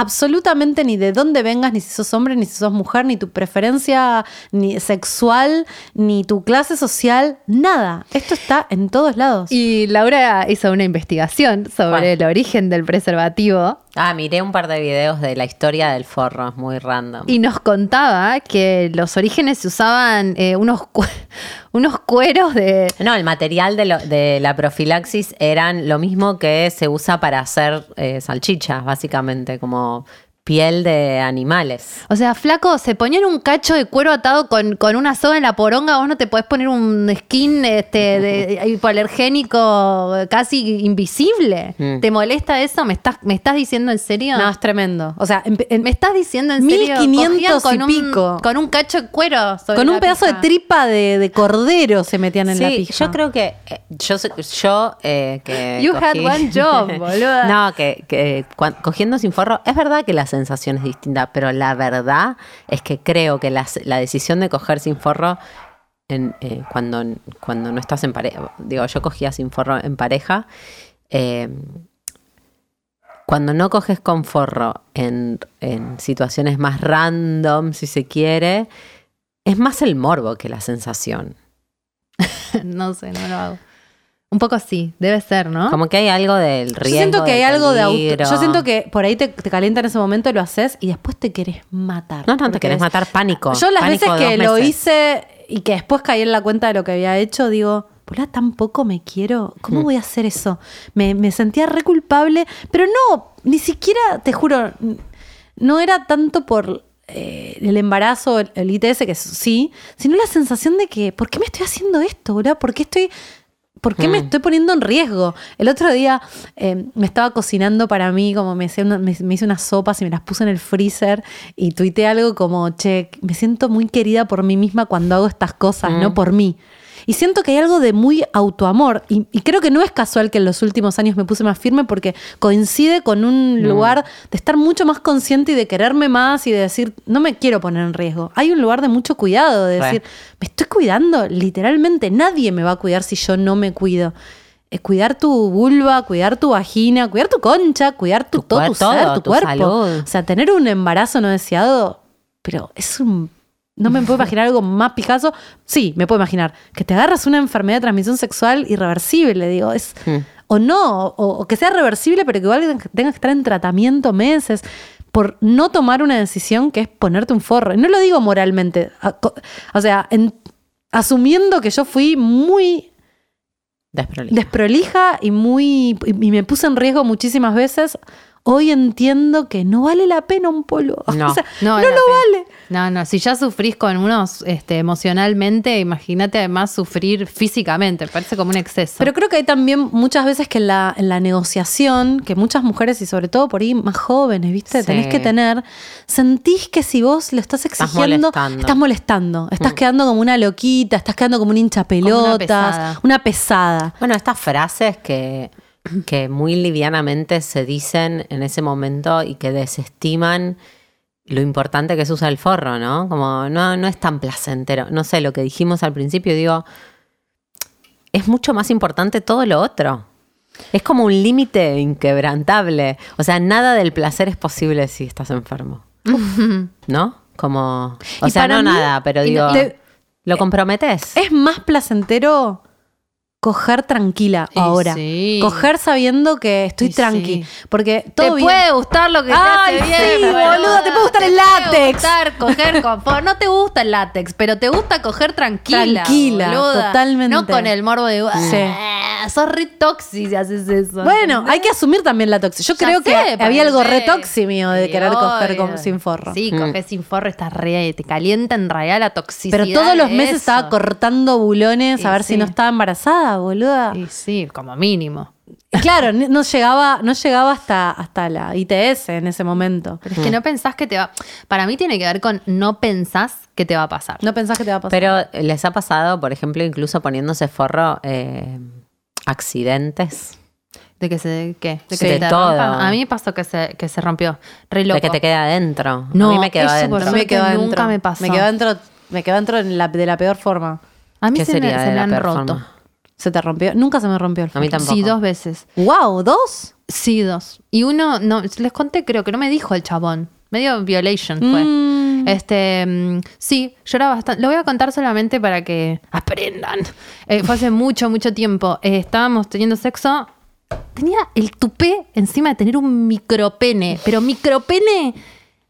absolutamente ni de dónde vengas, ni si sos hombre, ni si sos mujer, ni tu preferencia ni sexual, ni tu clase social, nada. Esto está en todos lados. Y Laura hizo una investigación sobre el origen del preservativo Ah, miré un par de videos de la historia del forro, es muy random. y nos contaba que los orígenes se usaban eh, unos, cu- unos cueros de... No, el material de, lo- de la profilaxis eran lo mismo que se usa para hacer eh, salchichas, básicamente, como piel de animales. O sea, flaco, se ponían un cacho de cuero atado con, con una soga en la poronga, vos no te podés poner un skin este, de, hipoalergénico casi invisible. Mm. ¿Te molesta eso? ¿Me estás, ¿Me estás diciendo en serio? No, es tremendo. O sea, en- en- ¿Me estás diciendo en serio? 1500 Cogían y con un- pico. con un cacho de cuero. sobre con un la pedazo de tripa de, de cordero se metían en la pija. yo creo que eh, yo, yo eh, que You had one job, boluda. no, que, que cogiendo sin forro, es verdad que la sensación es distinta, pero la verdad es que creo que la, decisión de coger sin forro eh, cuando, cuando no estás en pareja, digo, yo cogía sin forro en pareja, eh, cuando no coges con forro en, en situaciones más random, si se quiere, es más el morbo que la sensación. no sé, no lo hago. Un poco sí, debe ser, ¿no? Como que hay algo del riesgo. Yo siento que hay algo de auto. Yo siento que por ahí te, te calienta en ese momento, lo haces y después te querés matar. No, no, te querés matar pánico. Yo las Pánico veces que lo hice y que después caí en la cuenta de lo que había hecho, digo, boluda, tampoco me quiero. ¿Cómo Mm. voy a hacer eso? Me, me sentía re culpable, pero no, ni siquiera, te juro, no era tanto por eh, el embarazo, el, el ITS, que sí, sino la sensación de que, ¿por qué me estoy haciendo esto, boluda? ¿Por qué estoy... ¿Por qué me Mm. estoy poniendo en riesgo? El otro día eh, me estaba cocinando para mí, como me, hacía una- me, me hice unas sopas y me las puse en el freezer y tuiteé algo como, che, me siento muy querida por mí misma cuando hago estas cosas, Mm. no por mí. Y siento que hay algo de muy autoamor. Y, y creo que no es casual que en los últimos años me puse más firme porque coincide con un lugar de estar mucho más consciente y de quererme más y de decir, no me quiero poner en riesgo. Hay un lugar de mucho cuidado, de Re. decir, me estoy cuidando, literalmente. Nadie me va a cuidar si yo no me cuido. Eh, cuidar tu vulva, cuidar tu vagina, cuidar tu concha, cuidar tu, Tu todo tu ser, tu, tu cuerpo. salud. O sea, tener un embarazo no deseado, pero es un... No me puedo imaginar algo más pijazo. Sí, me puedo imaginar. Que te agarras una enfermedad de transmisión sexual irreversible, digo. Es, Hmm. O no, o, o que sea reversible, pero que igual tengas que estar en tratamiento meses por no tomar una decisión que es ponerte un forro. No lo digo moralmente. O sea, en- asumiendo que yo fui muy Desprolijo. desprolija y muy y me puse en riesgo muchísimas veces. Hoy entiendo que no vale la pena un polo. No. o sea, No, no, lo vale. No, no, si ya sufrís con unos este, emocionalmente, imagínate además sufrir físicamente, parece como un exceso. Pero creo que hay también muchas veces que en la, en la negociación, que muchas mujeres y sobre todo por ahí más jóvenes, ¿viste? Sí. Tenés que tener, sentís que si vos lo estás exigiendo, molestando. estás molestando, estás Mm. quedando como una loquita, estás quedando como un hincha una pelotas, pesada. una pesada. Bueno, estas frases que, que muy livianamente se dicen en ese momento y que desestiman lo importante que es usar el forro, ¿no? Como no, no es tan placentero. No sé, lo que dijimos al principio, digo, es mucho más importante todo lo otro. Es como un límite inquebrantable. O sea, nada del placer es posible si estás enfermo. ¿No? Como. O Y sea, no mí- nada, pero digo. te- lo comprometes. Es más placentero coger tranquila Y ahora. sí. Coger sabiendo que estoy Y tranqui. sí. Porque Te todo bien. puede gustar lo que Ay, te hace sí, bien. boluda, te puede gustar el Te látex. puede gustar coger. No te gusta el látex, pero te gusta coger tranquila. Tranquila, boluda. totalmente. No con el morbo de. Sí. "Ah, Sos re toxi si haces eso. Bueno, ¿entendés? hay que asumir también la toxi. Yo Ya creo sé, que había algo re toxi mío de Sí, querer coger obvio. con- sin forro. Sí, coger sin forro está re. Te calienta en realidad la toxicidad. Pero todos los meses eso. estaba cortando bulones a ver si no estaba embarazada, boluda. Y sí, como mínimo. Claro, no llegaba, no llegaba hasta, hasta la ITS en ese momento. Pero es que no pensás que te va. Para mí tiene que ver con no pensás que te va a pasar. No pensás que te va a pasar. Pero les ha pasado, por ejemplo, incluso poniéndose forro, eh, accidentes. ¿De que se qué? ¿De Sí, que de te todo. rompa? A mí me pasó que se, que se rompió. Re loco. De que te queda adentro. No, a mí me quedó eso adentro. me quedó adentro. nunca me pasó. Me quedó adentro, me quedó adentro en la- de la peor forma. A mí ¿Qué se me, sería se de me la han peor roto. forma? ¿Se te rompió? Nunca se me rompió el A mí tampoco. Sí, dos veces. ¡Wow! ¿Dos? Sí, dos. Y uno, no, les conté, creo que no me dijo el chabón. Medio violation fue. Mm. Este, mm, sí, yo bastante. Lo voy a contar solamente para que aprendan. Eh, fue hace mucho, mucho tiempo. Eh, estábamos teniendo sexo. Tenía el tupé encima de tener un micropene, pero micropene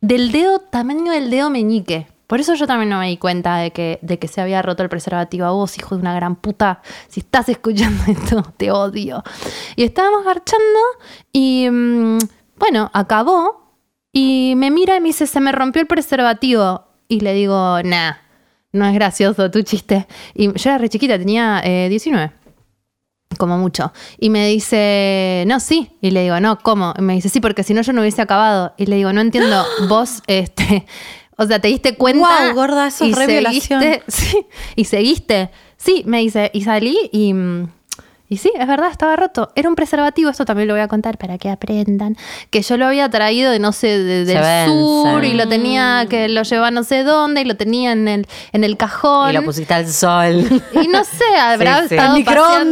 del dedo, tamaño del dedo meñique. Por eso yo también no me di cuenta de que, de que se había roto el preservativo. A vos, hijo de una gran puta, si estás escuchando esto, te odio. Y estábamos garchando y, mm, bueno, acabó y me mira y me dice, se me rompió el preservativo. Y le digo, nah, no es gracioso tu chiste. Y yo era re chiquita, tenía eh, 19 como mucho. Y me dice, no, sí. Y le digo, no, ¿cómo? Y me dice, sí, porque si no yo no hubiese acabado. Y le digo, no entiendo, vos, este, o sea, te diste cuenta. Guau, gorda, eso es violación. sí, y seguiste. Sí, me dice, y salí y, mm, y sí, es verdad, estaba roto. Era un preservativo, esto también lo voy a contar para que aprendan. Que yo lo había traído de no sé, de- del sur y lo tenía, que lo llevaba no sé dónde y lo tenía en el, en el cajón. Y lo pusiste al sol. Y no sé, habrá Sí, sí. estado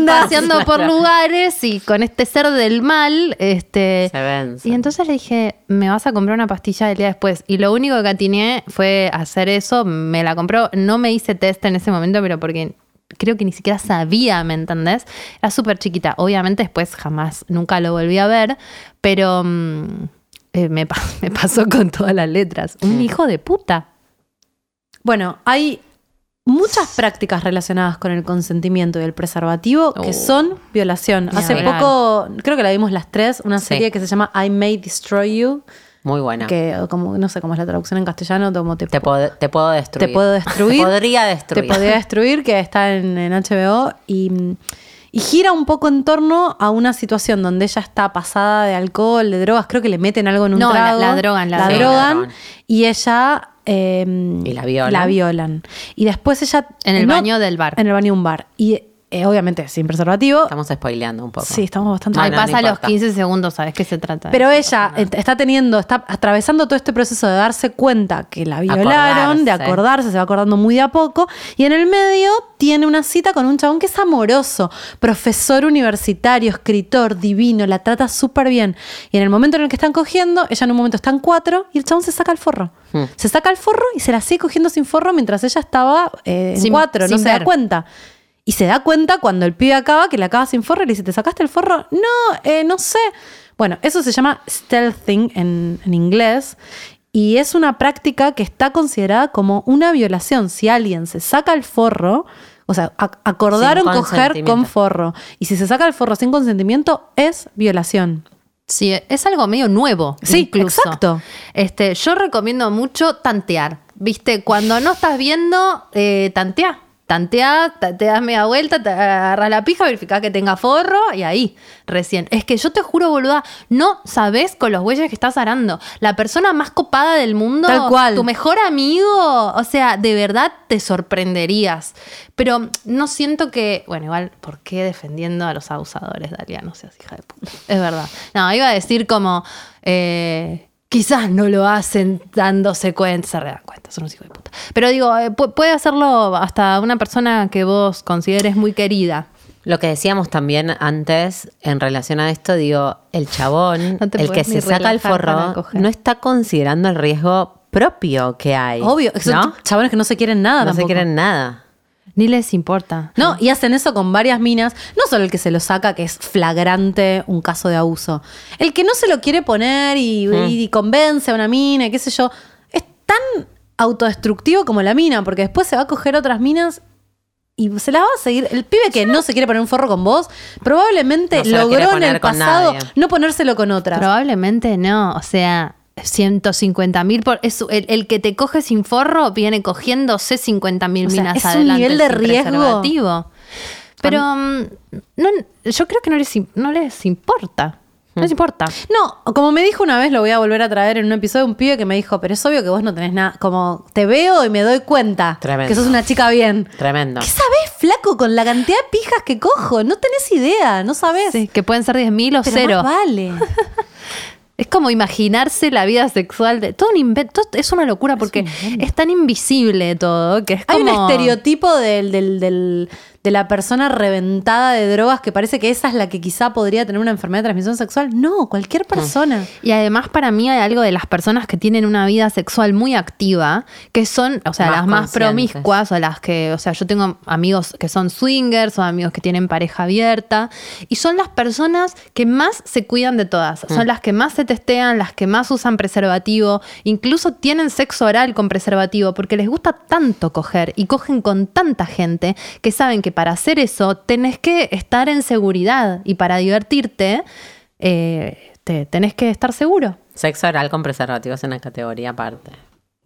paseando, por lugares y con este ser del mal, este. Se. Y entonces le dije, me vas a comprar una pastilla el día después. Y lo único que atiné fue hacer eso, me la compró. No me hice test en ese momento, pero porque creo que ni siquiera sabía, ¿me entendés? Era súper chiquita. Obviamente después jamás, nunca lo volví a ver, pero mm, eh, me, pa- me pasó con todas las letras. Un hijo de puta. Bueno, hay muchas prácticas relacionadas con el consentimiento y el preservativo que Oh. son violación. Hace poco, creo que la vimos las tres, una Sí. serie que se llama I May Destroy You, Muy buena. que como no sé cómo es la traducción en castellano, como te, Te, puedo, te puedo destruir. te puedo destruir. Te podría te destruir. podría destruir, que está en, en HBO y, y gira un poco en torno a una situación donde ella está pasada de alcohol, de drogas, creo que le meten algo en un No, la- trago. la drogan, la la drogan. y ella eh, Y la violan. la violan. Y después ella En el no- baño del bar. en el baño de un bar y eh, obviamente sin preservativo. Estamos spoileando un poco. Sí, estamos bastante Ay, no pasa a los importa. 15 segundos, ¿sabes qué se trata? Pero ella está teniendo, está atravesando todo este proceso de darse cuenta que la violaron, de Acordarse. se va acordando muy de a poco, y en el medio tiene una cita con un chabón que es amoroso, profesor universitario, escritor, divino, la trata súper bien. Y en el momento en el que están cogiendo, ella en un momento está en cuatro y el chabón se saca el forro. Hmm. Se saca el forro y se la sigue cogiendo sin forro mientras ella estaba eh, en Sin- cuatro, no se da cuenta. Y se da cuenta cuando el pibe acaba, que le acaba sin forro y le dice, ¿te sacaste el forro? No, eh, no sé. Bueno, eso se llama stealthing en, en inglés y es una práctica que está considerada como una violación. Si alguien se saca el forro, o sea, ac- acordaron coger con forro y si se saca el forro sin consentimiento, es violación. Sí, es algo medio nuevo. Sí, incluso. exacto. Este, yo recomiendo mucho tantear. Viste, cuando no estás viendo, eh, tantea. Tantea, te, das media vuelta, te agarras la pija, verificás que tenga forro y ahí, recién. Es que yo te juro, boluda, no sabes con los güeyes que estás arando. La persona más copada del mundo, Tal cual. tu mejor amigo, o sea, de verdad te sorprenderías. Pero no siento que, bueno, igual, ¿por qué defendiendo a los abusadores, Dalia? No seas hija de puta. Es verdad. No, iba a decir como, eh, quizás no lo hacen dándose cuenta, se dan cuenta, son unos hijos de puta. Pero digo, eh, pu- puede hacerlo hasta una persona que vos consideres muy querida. Lo que decíamos también antes en relación a esto, digo, el chabón, No el que se saca el forro, no está considerando el riesgo propio que hay. Obvio, son ¿no? chabones que no se quieren nada No se tampoco. quieren nada. Ni les importa. No, y hacen eso con varias minas. No solo el que se lo saca, que es flagrante un caso de abuso. El que no se lo quiere poner y, y convence a una mina, y qué sé yo, es tan autodestructivo como la mina, porque después se va a coger otras minas y se las va a seguir. El pibe que no se quiere poner un forro con vos, probablemente No lo logró en el pasado no ponérselo con otras. Probablemente no. O sea, 150 mil por. es- el, el que te coge sin forro viene cogiéndose 50 mil O sea, minas es un nivel de riesgo. Pero mm, no, yo creo que no les, no les importa. No les importa. No, como me dijo una vez, lo voy a volver a traer en un episodio, un pibe que me dijo, pero es obvio que vos no tenés nada, como te veo y me doy cuenta Tremendo. que sos una chica bien. Tremendo. ¿Qué sabés, flaco, con la cantidad de pijas que cojo? No tenés idea, no sabés. Sí, que pueden ser 10 mil o Pero cero. más vale. Es como imaginarse la vida sexual de. Todo un invento. Es una locura porque es, tan invisible todo que es Hay un estereotipo del, del- del- de la persona reventada de drogas que parece que esa es la que quizá podría tener una enfermedad de transmisión sexual. No, cualquier persona. Y además para mí hay algo de las personas que tienen una vida sexual muy activa, que son, o sea, Más las más promiscuas o las que, o sea, yo tengo amigos que son swingers o amigos que tienen pareja abierta, y son las personas que más se cuidan de todas, son las que más se testean, las que más usan preservativo, incluso tienen sexo oral con preservativo, porque les gusta tanto coger y cogen con tanta gente que saben que para hacer eso tenés que estar en seguridad y para divertirte eh, te, tenés que estar seguro. Sexo oral con preservativos en una categoría aparte.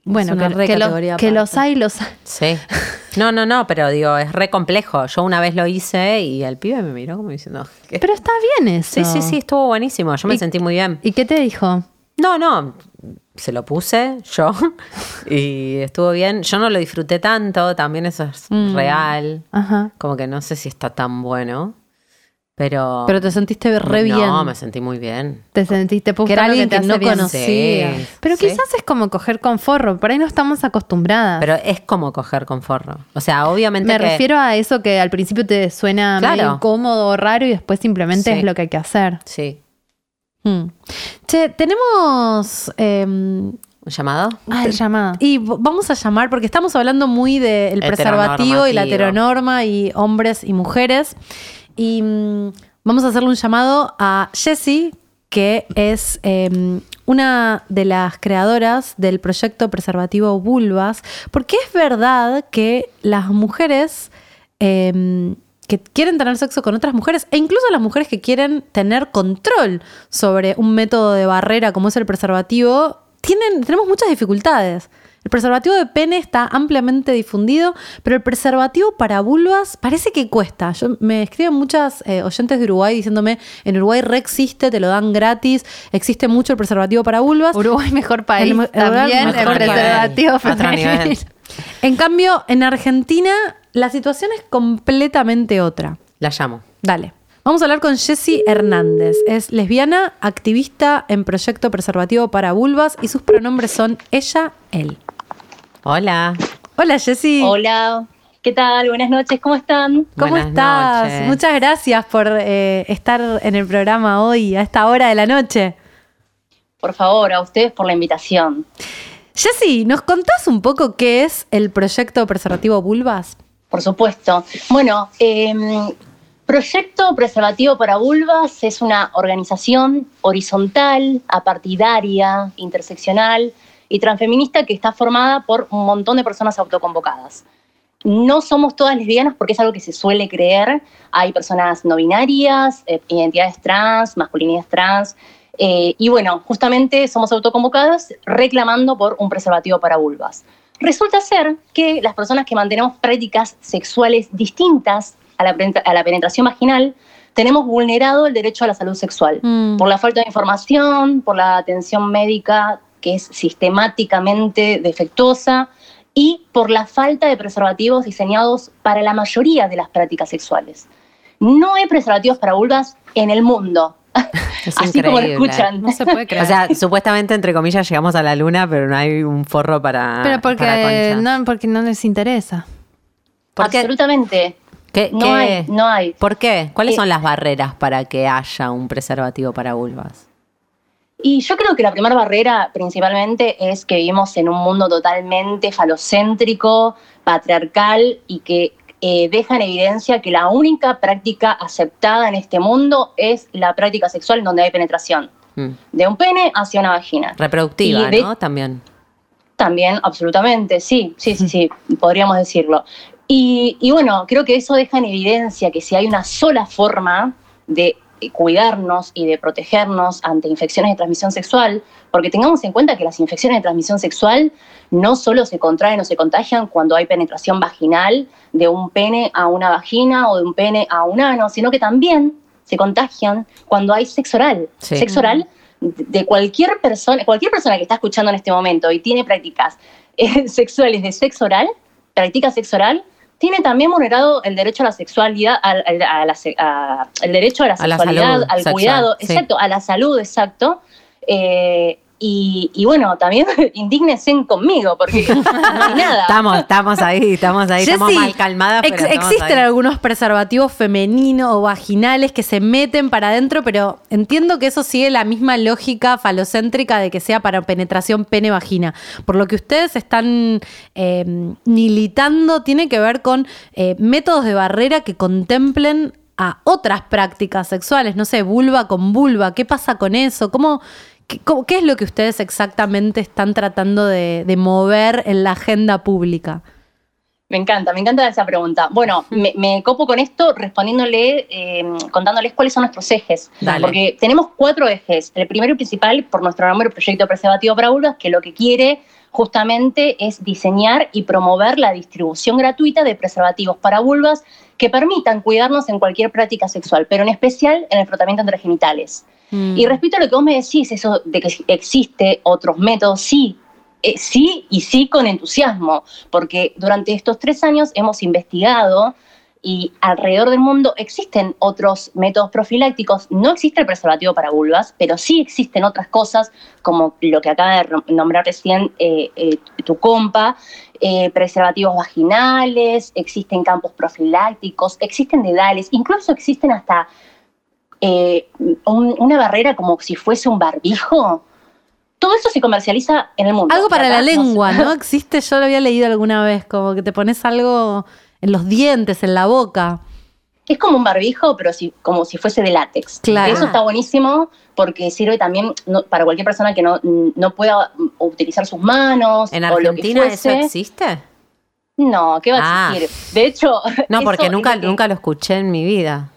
Bueno, que, que lo- que los hay, los hay. Sí. No, no, no, pero digo, es re complejo. Yo una vez lo hice y el pibe me miró como diciendo. ¿qué? Pero está bien eso. Sí, sí, sí, estuvo buenísimo. Yo me sentí muy bien. ¿Y qué te dijo? No, no, se lo puse yo y estuvo bien. Yo no lo disfruté tanto, también eso es Mm. real. Ajá. Como que no sé si está tan bueno, pero... Pero te sentiste re no, bien. me sentí muy bien. Te sentiste Que era alguien que no conocía. conocía. Sí, Pero sí. quizás es como coger con forro, por ahí no estamos acostumbradas. Pero es como coger con forro. O sea, obviamente Me que- refiero a eso que al principio te suena Claro. medio incómodo o raro y después simplemente Sí. es lo que hay que hacer. Sí. Mm. Che, tenemos... eh, ¿Un llamado? Ah, el llamado. y vamos a llamar, porque estamos hablando muy del preservativo y la heteronorma y hombres y mujeres. Y mm, vamos a hacerle un llamado a Jessie, que es eh, una de las creadoras del proyecto preservativo Vulvas, porque es verdad que las mujeres eh, que quieren tener sexo con otras mujeres, e incluso las mujeres que quieren tener control sobre un método de barrera como es el preservativo, tienen, tenemos muchas dificultades. El preservativo de pene está ampliamente difundido, pero el preservativo para vulvas parece que cuesta. Yo, me escriben muchas eh, oyentes de Uruguay diciéndome, en Uruguay re existe, te lo dan gratis, existe mucho el preservativo para vulvas. Uruguay, mejor país. El- el- también el, mejor preservativo nivel. En cambio, en Argentina la situación es completamente otra. La llamo. Dale. Vamos a hablar con Jessie Hernández. Es lesbiana, activista en Proyecto Preservativo para Vulvas y sus pronombres son ella, él. Hola. Hola Jessie. Hola, ¿qué tal? Buenas noches, ¿cómo están? ¿Cómo Buenas estás? noches. Muchas gracias por eh, estar en el programa hoy, a esta hora de la noche. Por favor, a ustedes por la invitación. Jessie, ¿nos contás un poco qué es el Proyecto Preservativo Vulvas? Por supuesto. Bueno, em, Proyecto Preservativo para Vulvas es una organización horizontal, apartidaria, interseccional y transfeminista que está formada por un montón de personas autoconvocadas. No somos todas lesbianas porque es algo que se suele creer. Hay personas no binarias, eh, identidades trans, masculinidades trans. eh, y bueno, justamente somos autoconvocadas reclamando por un preservativo para vulvas. Resulta ser que las personas que mantenemos prácticas sexuales distintas a la, penetra- a la penetración vaginal tenemos vulnerado el derecho a la salud sexual Mm. por la falta de información, por la atención médica que es sistemáticamente defectuosa y por la falta de preservativos diseñados para la mayoría de las prácticas sexuales. No hay preservativos para vulvas en el mundo, Es así como lo increíble. escuchan. No se puede creer. O sea, supuestamente, entre comillas, llegamos a la luna, pero no hay un forro para. Pero porque para no, porque no les interesa. Absolutamente. ¿Qué- No qué- hay, no hay. ¿Por qué? ¿Cuáles Eh, son las barreras para que haya un preservativo para vulvas? Y yo creo que la primera barrera principalmente es que vivimos en un mundo totalmente falocéntrico, patriarcal y que eh, deja en evidencia que la única práctica aceptada en este mundo es la práctica sexual en donde hay penetración. Mm. De un pene hacia una vagina. Reproductiva, de- ¿no? También. También, absolutamente, sí, sí, sí, sí, podríamos decirlo. Y, y bueno, creo que eso deja en evidencia que si hay una sola forma de cuidarnos y de protegernos ante infecciones de transmisión sexual, porque tengamos en cuenta que las infecciones de transmisión sexual no solo se contraen o se contagian cuando hay penetración vaginal de un pene a una vagina o de un pene a un ano, sino que también se contagian cuando hay sexo oral. Sí. Sexo oral de cualquier persona, cualquier persona que está escuchando en este momento y tiene prácticas eh, sexuales de sexo oral, practica sexo oral, tiene también vulnerado el derecho a la sexualidad, al- al- a la a- el derecho a la A la sexualidad, salud al sexual, cuidado, sí. exacto, a la salud, exacto. Eh, y, y bueno, también indígnense conmigo, porque no hay nada. Estamos, estamos ahí, estamos ahí, estamos Jessy, mal calmadas, pero ex- estamos existen ahí. algunos preservativos femeninos o vaginales que se meten para adentro, pero entiendo que eso sigue la misma lógica falocéntrica de que sea para penetración pene-vagina. Por lo que ustedes están eh, militando, tiene que ver con eh, métodos de barrera que contemplen a otras prácticas sexuales, no sé, vulva con vulva, ¿qué pasa con eso? ¿Cómo, qué, cómo- qué es lo que ustedes exactamente están tratando de- de mover en la agenda pública? Me encanta, me encanta esa pregunta. Bueno, me, me copo con esto respondiéndole, eh, contándoles cuáles son nuestros ejes. Dale. Porque tenemos cuatro ejes. El primero y principal, por nuestro nombre, Proyecto Preservativo para Vulvas, que lo que quiere justamente es diseñar y promover la distribución gratuita de preservativos para vulvas que permitan cuidarnos en cualquier práctica sexual, pero en especial en el frotamiento entre genitales. Mm. Y respecto a lo que vos me decís, eso de que existe otros métodos, sí, eh, sí y sí con entusiasmo, porque durante estos tres años hemos investigado y alrededor del mundo existen otros métodos profilácticos. No existe el preservativo para vulvas, pero sí existen otras cosas, como lo que acaba de nombrar recién eh, eh, tu compa, preservativos vaginales, existen campos profilácticos, existen dedales, incluso existen hasta eh, un- una barrera como si fuese un barbijo. Todo eso se comercializa en el mundo. Algo para la lengua, ¿no? Existe, yo lo había leído alguna vez, como que te pones algo en los dientes, en la boca. Es como un barbijo, pero si, como si fuese de látex. Claro. Eso está buenísimo porque sirve también no- para cualquier persona que no, no pueda utilizar sus manos. ¿En o lo que Argentina eso fuese. existe? No, ¿qué va a Ah. existir? De hecho. No, eso porque nunca, nunca lo escuché en mi vida.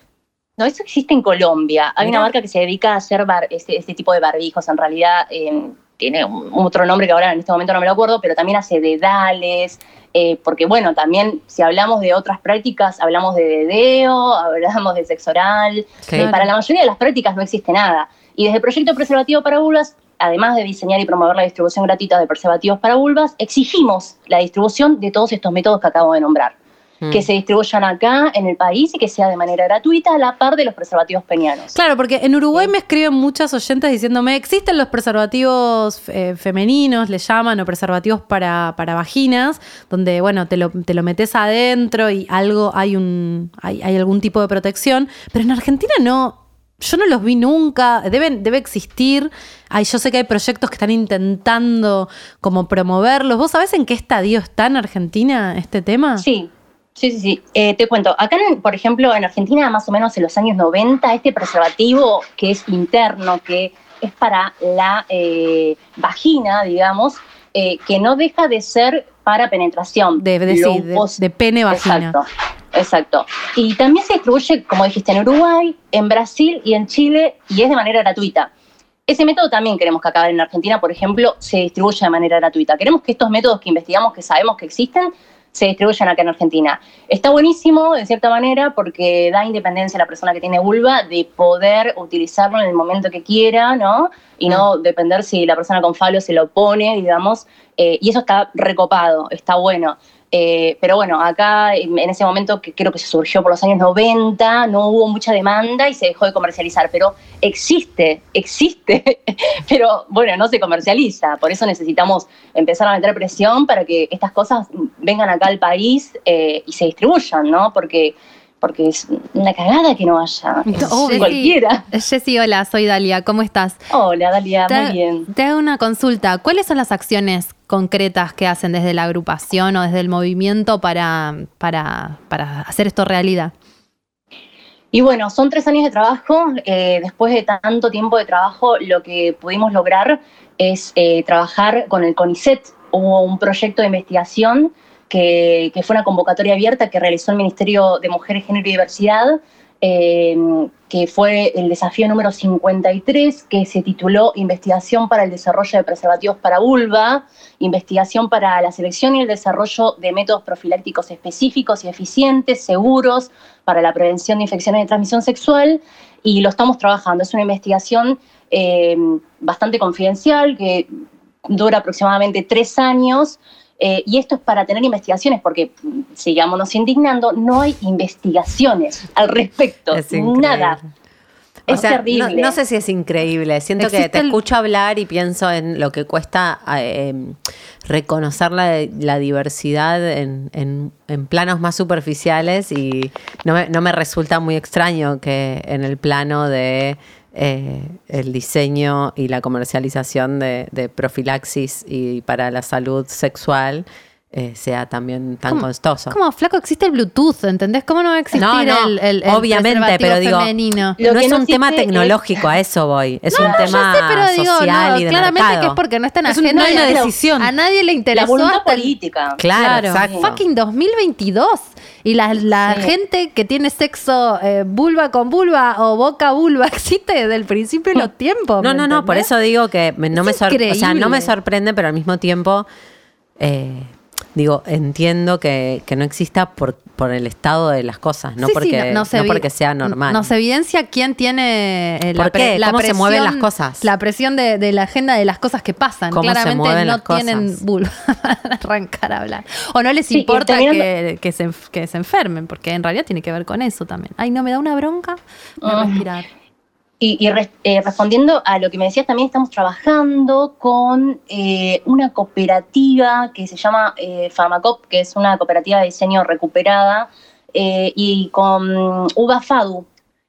No, eso existe en Colombia. Hay Mira. una marca que se dedica a hacer bar- este, este tipo de barbijos. En realidad eh, tiene un- otro nombre que ahora en este momento no me lo acuerdo, pero también hace dedales. eh, porque bueno, también si hablamos de otras prácticas, hablamos de dedeo, hablamos de sexo oral. Eh, para la mayoría de las prácticas no existe nada. Y desde el proyecto Preservativo para Vulvas, además de diseñar y promover la distribución gratuita de preservativos para vulvas, exigimos la distribución de todos estos métodos que acabo de nombrar. Mm. Que se distribuyan acá en el país y que sea de manera gratuita a la par de los preservativos penianos. Claro, porque en Uruguay me escriben muchas oyentes diciéndome, existen los preservativos eh, femeninos, le llaman, o preservativos para, para vaginas, donde, bueno, te lo, te lo metes adentro y algo, hay, un, hay, hay algún tipo de protección, pero en Argentina no, yo no los vi nunca, deben, debe existir. Ay, yo sé que hay proyectos que están intentando como promoverlos. ¿Vos sabés en qué estadio está en Argentina este tema? Sí, sí, sí, sí. Eh, te cuento, acá, en- por ejemplo, en Argentina, más o menos en los años 90, este preservativo que es interno, que es para la eh, vagina, digamos, eh, que no deja de ser para penetración. De, de, sí, de- de pene-vagina. Exacto, exacto. Y también se distribuye, como dijiste, en Uruguay, en Brasil y en Chile, y es de manera gratuita. Ese método también queremos que acabe en Argentina, por ejemplo, se distribuya de manera gratuita. Queremos que estos métodos que investigamos, que sabemos que existen, se distribuyan acá en Argentina. Está buenísimo, de cierta manera, porque da independencia a la persona que tiene vulva de poder utilizarlo en el momento que quiera, ¿no? Y no depender si la persona con falo se lo pone, digamos. eh, y eso está recopado, está bueno. Eh, pero bueno, acá en ese momento que creo que se surgió por los años 90, no hubo mucha demanda y se dejó de comercializar, pero existe, existe, pero bueno, no se comercializa. Por eso necesitamos empezar a meter presión para que estas cosas vengan acá al país eh, y se distribuyan, ¿no? Porque, porque es una cagada que no haya. Jessy- cualquiera. Jessy, hola, soy Dalia, ¿cómo estás? Hola, Dalia, Te, muy bien. te hago una consulta. ¿Cuáles son las acciones concretas que hacen desde la agrupación o desde el movimiento para, para, para hacer esto realidad? Y bueno, son tres años de trabajo. eh, después de tanto tiempo de trabajo, lo que pudimos lograr es eh, trabajar con el CONICET. Hubo un proyecto de investigación que, fue una convocatoria abierta que realizó el Ministerio de Mujeres, Género y Diversidad, eh, que fue el desafío número 53, que se tituló Investigación para el desarrollo de preservativos para vulva, investigación para la selección y el desarrollo de métodos profilácticos específicos y eficientes, seguros, para la prevención de infecciones de transmisión sexual, y lo estamos trabajando. Es una investigación eh, bastante confidencial que dura aproximadamente tres años. Eh, y esto es para tener investigaciones, porque, sigámonos indignando, no hay investigaciones al respecto. Es. Nada. Es O sea, terrible. No, no sé si es increíble. Siento que te el- escucho hablar y pienso en lo que cuesta eh, reconocer la, la diversidad en, en- en planos más superficiales y no me, no me resulta muy extraño que en el plano de eh, el diseño y la comercialización de, de profilaxis y para la salud sexual eh, sea también tan ¿Cómo- costoso. Como flaco existe el Bluetooth, ¿entendés? ¿Cómo no va a existir No, no, el, el- el obviamente, pero digo, femenino? Lo no es no un tema es- tecnológico, a eso voy. Es un No, tema ya sé, pero digo, social no, y de claramente mercado. que es porque no está en Es una decisión. A nadie le La interesó voluntad hasta el- política. Claro, Claro. exacto. fucking 2022. Y la, la Sí. gente que tiene sexo eh, vulva con vulva o boca vulva existe desde el principio de los tiempos. No, ¿me no, no, por eso digo que me- no Es me sor- o sea, no me sorprende, pero al mismo tiempo eh, digo, entiendo que, que no exista por, por el estado de las cosas, no Sí, sí, porque no, se evi- porque sea normal. Nos evidencia quién tiene eh, ¿Por la, pre- qué? la ¿Cómo se presión. mueven las cosas? La presión de, de la agenda de las cosas que pasan. ¿Cómo se Claramente mueven no las cosas? tienen vulva para arrancar a hablar. O no les Sí, importa que, que se, enf- que se enfermen, porque en realidad tiene que ver con eso también. Ay, no, me da una bronca de Ah. respirar. Y, y eh, respondiendo a lo que me decías, también estamos trabajando con eh, una cooperativa que se llama eh, Famacop, que es una cooperativa de diseño recuperada, eh, y con Uva Fadu.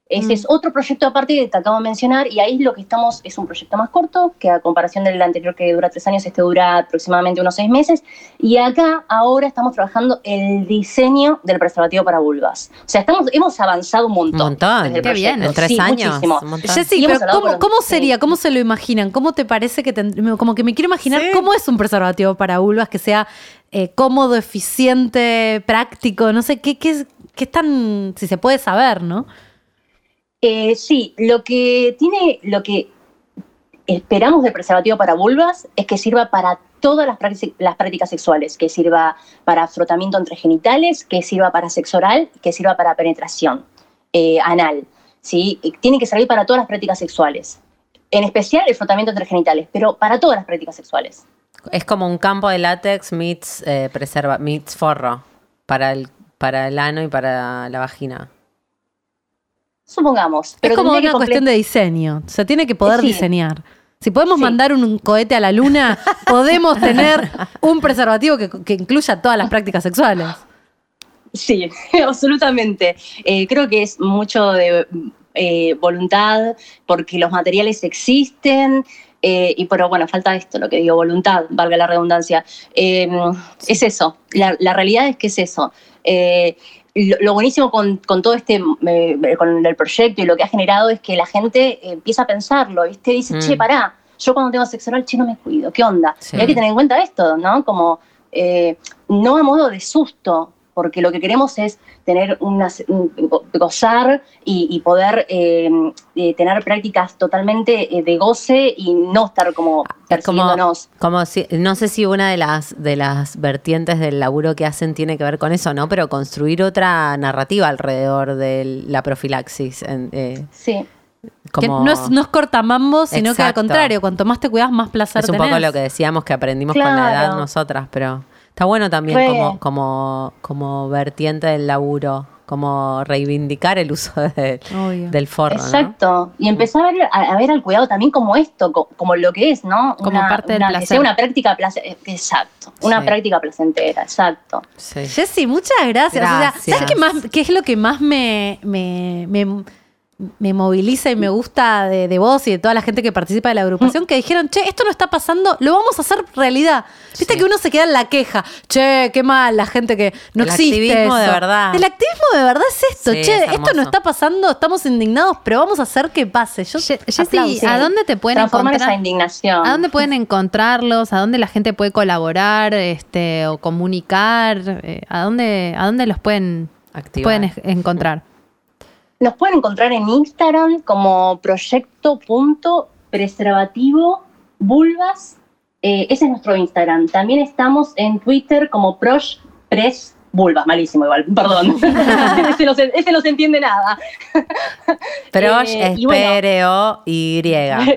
Ese es otro proyecto aparte que te acabo de mencionar, y ahí lo que estamos es un proyecto más corto, que a comparación del anterior que dura tres años, este dura aproximadamente unos seis meses. Y acá ahora estamos trabajando el diseño del preservativo para vulvas. O sea, estamos, hemos avanzado un Un montón. montón. desde el Qué bien. En tres Sí, años. muchísimo. un montón. Jessy, pero ¿cómo, cómo sería? ¿Cómo se lo imaginan? ¿Cómo te parece que tend- como que me quiero imaginar Sí. cómo es un preservativo para vulvas que sea eh, cómodo, eficiente, práctico? No sé, ¿qué, qué, qué es tan, si se puede saber, ¿no? Eh, sí, lo que tiene, lo que esperamos del preservativo para vulvas es que sirva para todas las, prácti- las prácticas sexuales, que sirva para frotamiento entre genitales, que sirva para sexo oral, que sirva para penetración eh, anal. ¿sí? Tiene que servir para todas las prácticas sexuales. En especial el frotamiento entre genitales, pero para todas las prácticas sexuales. Es como un campo de látex meets, eh, preserva, meets forro para el, para el ano y para la vagina. Supongamos. Pero es como una cuestión de diseño. Se tiene que poder Sí. diseñar. Si podemos Sí. mandar un, un cohete a la luna, podemos tener un preservativo que, que incluya todas las prácticas sexuales. Sí, absolutamente. Eh, creo que es mucho de eh, voluntad, porque los materiales existen, eh, y pero bueno, falta esto, lo que digo, voluntad, valga la redundancia. Eh, Es eso, la, la realidad es que es eso. Eh, lo, lo buenísimo con, con todo este, eh, con el proyecto y lo que ha generado es que la gente eh, empieza a pensarlo, ¿viste? Dice, Mm. che, pará, yo cuando tengo sexo oral, che, no me cuido, ¿qué onda? Sí. Y hay que tener en cuenta esto, ¿no? Como, eh, no a modo de susto, porque lo que queremos es tener una, un- gozar y, y poder eh, eh, tener prácticas totalmente eh, de goce y no estar como persiguiéndonos. como si, no sé si una de las, de las vertientes del laburo que hacen tiene que ver con eso, ¿no? Pero construir otra narrativa alrededor de la profilaxis. en- eh, Sí. Que no es, no es cortamambo, sino que al contrario, cuanto más te cuidas, más placer es un tenés. poco lo que decíamos que aprendimos con la edad nosotras, pero está bueno también Re. como, como, como vertiente del laburo como reivindicar el uso de- del forro, ¿no? Exacto. Y empezar a ver, a, a ver al cuidado también como esto, co- como, lo que es, ¿no? Como parte del una- Que placer. sea una práctica placentera. Exacto. Una Sí. práctica placentera, exacto. Sí. Jessy, muchas gracias. O sea, Gracias. ¿Sabes qué, más, qué es lo que más me, me, me- me moviliza y me gusta de, de vos y de toda la gente que participa de la agrupación? Que dijeron, che, esto no está pasando, lo vamos a hacer realidad. Viste Sí. que uno se queda en la queja, che, qué mal, la gente que no El existe. activismo de eso". verdad. El activismo de verdad es esto, Sí, che, es esto no está pasando, estamos indignados, pero vamos a hacer que pase. Yo Ye- Jessy, aplauso. ¿a dónde te pueden encontrar? esa indignación. ¿A dónde pueden encontrarlos? ¿A dónde la gente puede colaborar este, o comunicar? Eh, ¿A dónde, ¿A dónde los pueden, Activar. pueden encontrar? Nos pueden encontrar en Instagram como proyecto.preservativo vulvas. Eh, ese es nuestro Instagram. También estamos en Twitter como proshpress vulvas. Malísimo igual, perdón. ese, no se, ese no se entiende nada. Prosh Eh, y bueno.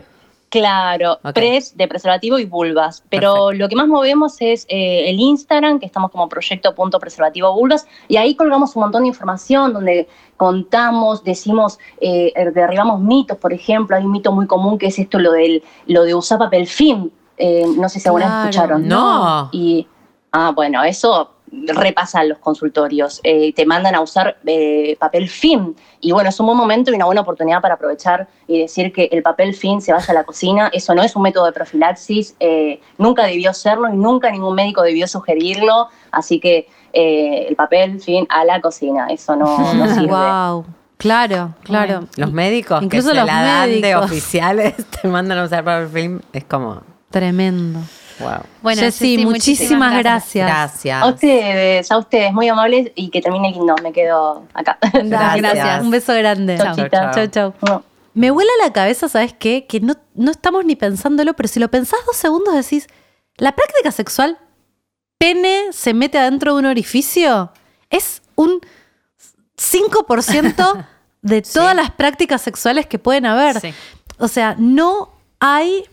Claro, Ok. pres de preservativo y vulvas. Pero Perfecto. lo que más movemos es eh, el Instagram, que estamos como proyecto.preservativo vulvas, y ahí colgamos un montón de información donde contamos, decimos, eh, derribamos mitos, por ejemplo, hay un mito muy común que es esto, lo, del, lo de usar papel film. Eh, no sé si alguna vez Claro. escucharon. No. Y, ah, bueno, eso repasan los consultorios, eh, te mandan a usar eh, papel film. Y bueno, es un buen momento y una buena oportunidad para aprovechar y decir que el papel film se vaya a la cocina. Eso no es un método de profilaxis, eh, nunca debió serlo y nunca ningún médico debió sugerirlo. Así que eh, el papel film a la cocina, eso no, no sirve. Wow. Claro, claro. Los médicos Incluso que se los la dan de médicos. oficiales te mandan a usar para el film. Es como, Tremendo. Wow. Bueno, Jessy, Jessy, muchísimas gracias. Gracias. A ustedes, a ustedes, muy amables y que termine lindo. Me quedo acá. Gracias. Un beso grande. Chau, chita. chau, chau. No. Me vuela la cabeza, ¿sabes qué? Que no, no estamos ni pensándolo, pero si lo pensás dos segundos decís, la práctica sexual, pene se mete adentro de un orificio, es un 5% de todas las prácticas sexuales que pueden haber. Sí. O sea, no hay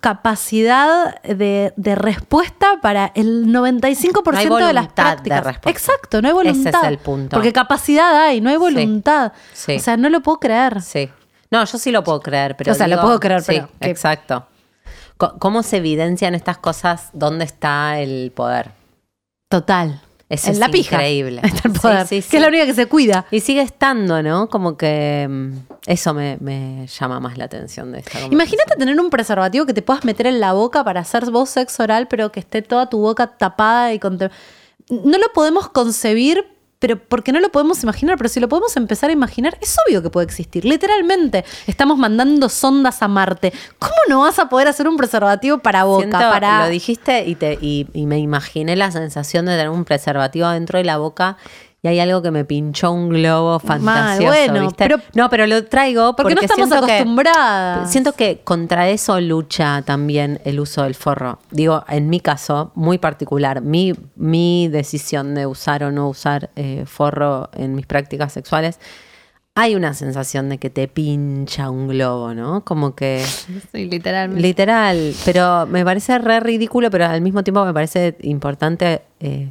capacidad de, de respuesta para el 95% No de las voluntad de prácticas. respuesta. Exacto, no hay Ese es voluntad. el punto. Porque capacidad hay, no hay voluntad. Sí. O sea, no lo puedo creer. Sí. No, yo sí lo puedo creer, pero. O sea, lo puedo creer, sí, pero Exacto. ¿Cómo se evidencian estas cosas? ¿Dónde está el poder? Total. Eso es la pija. increíble. Está el poder. sí, sí. Que es la única que se cuida. Y sigue estando, ¿no? Como que mm, eso me, me llama más la atención de esta. Imagínate tener un preservativo que te puedas meter en la boca para hacer vos sexo oral, pero que esté toda tu boca tapada y con... No lo podemos concebir, pero porque no lo podemos imaginar, pero si lo podemos empezar a imaginar, es obvio que puede existir. Literalmente, estamos mandando sondas a Marte. ¿Cómo no vas a poder hacer un preservativo para boca? Siento- para... Lo dijiste y, te, y, y me imaginé la sensación de tener un preservativo dentro de la boca y hay algo que me pinchó un globo fantasioso, bueno, ¿viste? pero- no, pero lo traigo porque porque, no estamos siento que- acostumbradas. Siento que contra eso lucha también el uso del forro. Digo, en mi caso, muy particular, mi, mi decisión de usar o no usar eh, forro en mis prácticas sexuales, hay una sensación de que te pincha un globo, ¿no? Como que... Sí, literalmente. Literal, pero me parece re ridículo, pero al mismo tiempo me parece importante eh,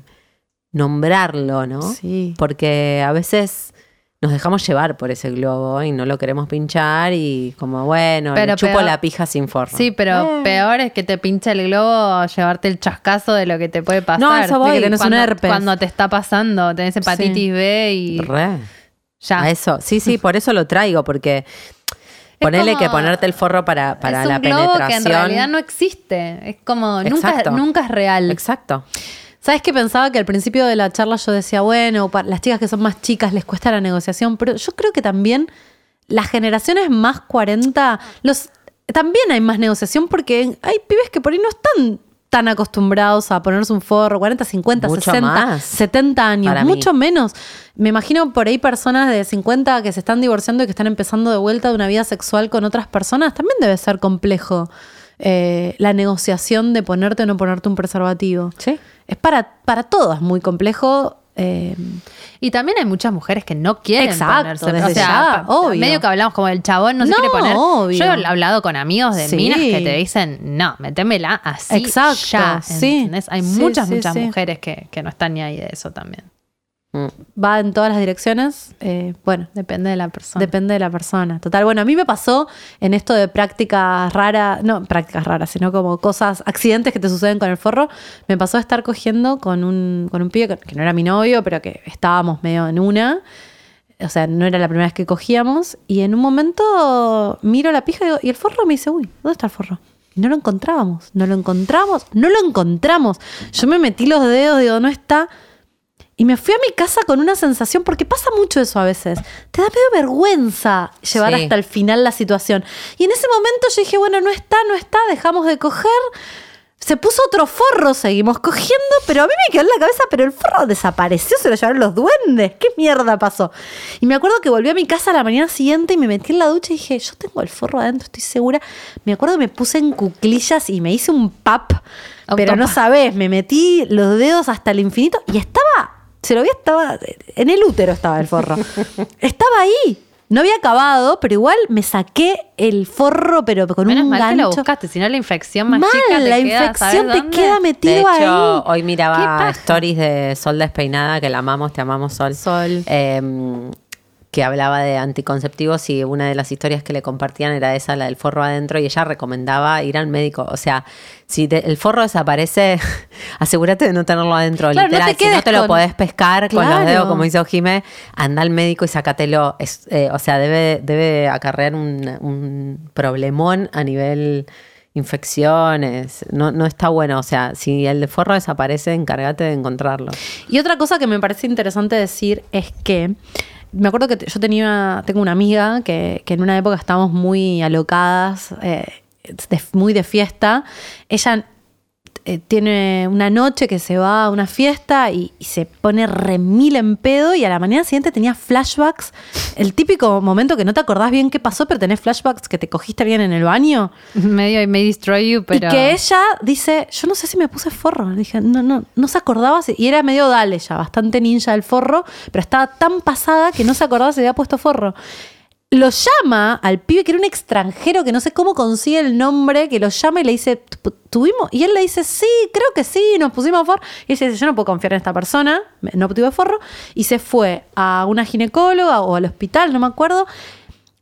nombrarlo, ¿no? Sí. Porque a veces nos dejamos llevar por ese globo y no lo queremos pinchar y como, bueno, le Pero chupo peor- la pija sin forro. Sí, pero Eh. peor es que te pinche el globo, llevarte el chascazo de lo que te puede pasar. No, eso De voy. que tenés un cuando, herpes. Cuando te está pasando, tenés hepatitis B y Re. ya. A eso, sí, sí, por eso lo traigo, porque ponele como- que ponerte el forro para, para es un la globo penetración. que en realidad no existe. Es como, nunca es real. Exacto. ¿Sabes qué pensaba? Que al principio de la charla yo decía, bueno, para las chicas que son más chicas les cuesta la negociación, pero yo creo que también las generaciones más 40, los, también hay más negociación porque hay pibes que por ahí no están tan acostumbrados a ponerse un forro, 40, 50, Mucho 60, más. 70 años, mucho menos. Me imagino por ahí personas de 50 que se están divorciando y que están empezando de vuelta de una vida sexual con otras personas, también debe ser complejo eh, la negociación de ponerte o no ponerte un preservativo. Sí. Es para, para todas muy complejo. eh, Y también hay muchas mujeres que no quieren Exacto, ponerse. o sea, ya, obvio. medio que hablamos como el chabón no, se quiere poner. obvio. Yo he hablado con amigos de Sí. minas que te dicen, no, métemela así Exacto, ya. sí. ¿entendés? Hay Sí, muchas, muchas mujeres que, que no están ni ahí de eso también. Mm. va en todas las direcciones. Eh, bueno, Depende de la persona. Depende de la persona. Total, bueno, a mí me pasó en esto de prácticas raras, no prácticas raras, sino como cosas, accidentes que te suceden con el forro. Me pasó de estar cogiendo con un, con un pibe que, que no era mi novio, pero que estábamos medio en una. O sea, no era la primera vez que cogíamos. Y en un momento miro la pija y, digo, y el forro me dice, uy, ¿dónde está el forro? Y no lo encontrábamos, no lo encontramos, no lo encontramos. Yo me metí los dedos, digo, no está. Y me fui a mi casa con una sensación, porque pasa mucho eso a veces. Te da medio vergüenza llevar Sí. hasta el final la situación. Y en ese momento yo dije, bueno, no está, no está, dejamos de coger. Se puso otro forro, seguimos cogiendo, pero a mí me quedó en la cabeza, pero el forro desapareció, se lo llevaron los duendes. ¿Qué mierda pasó? Y me acuerdo que volví a mi casa la mañana siguiente y me metí en la ducha y dije, yo tengo el forro adentro, estoy segura. Me acuerdo que me puse en cuclillas y me hice un pap, pero no sabes, me metí los dedos hasta el infinito y estaba, se lo vi, estaba, en el útero estaba el forro. estaba ahí. No había acabado, pero igual me saqué el forro, pero con Menos un mal que lo gancho. buscaste, si no la infección más Mal, chica te la queda, infección ¿sabes te dónde? queda De metido hecho, ahí. hoy ¿Qué miraba stories de Sol Despeinada, que la amamos, te amamos, Sol. Sol. Eh, que hablaba de anticonceptivos y una de las historias que le compartían era esa, la del forro adentro, y ella recomendaba ir al médico. O sea, si te- el forro desaparece, asegúrate de no tenerlo adentro, Claro, no literal. te si no te lo con- podés pescar con los dedos, como hizo Jime, anda al médico y sácatelo. Es, eh, o sea, debe, debe acarrear un, un problemón a nivel infecciones. No, no está bueno. O sea, si el forro desaparece, encárgate de encontrarlo. Y otra cosa que me parece interesante decir es que me acuerdo que yo tenía, tengo una amiga que, que en una época estábamos muy alocadas, eh, muy de fiesta. Ella eh, tiene una noche que se va a una fiesta y, y se pone remil en pedo y a la mañana siguiente tenía flashbacks. El típico momento que no te acordás bien qué pasó, pero tenés flashbacks que te cogiste alguien en el baño. Medio I may destroy you, pero. Y que ella dice, yo no sé si me puse forro. Le dije, no, no, no se acordaba. si-". Y era medio dale ya, bastante ninja del forro, pero estaba tan pasada que no se acordaba si había puesto forro. Lo llama al pibe que era un extranjero que no sé cómo consigue el nombre, que lo llama y le dice, "Tu- ¿tuvimos? Y él le dice, sí, creo que sí, nos pusimos forro. Y ella dice, yo no puedo confiar en esta persona, no tuve forro. Y se fue a una ginecóloga o al hospital, no me acuerdo.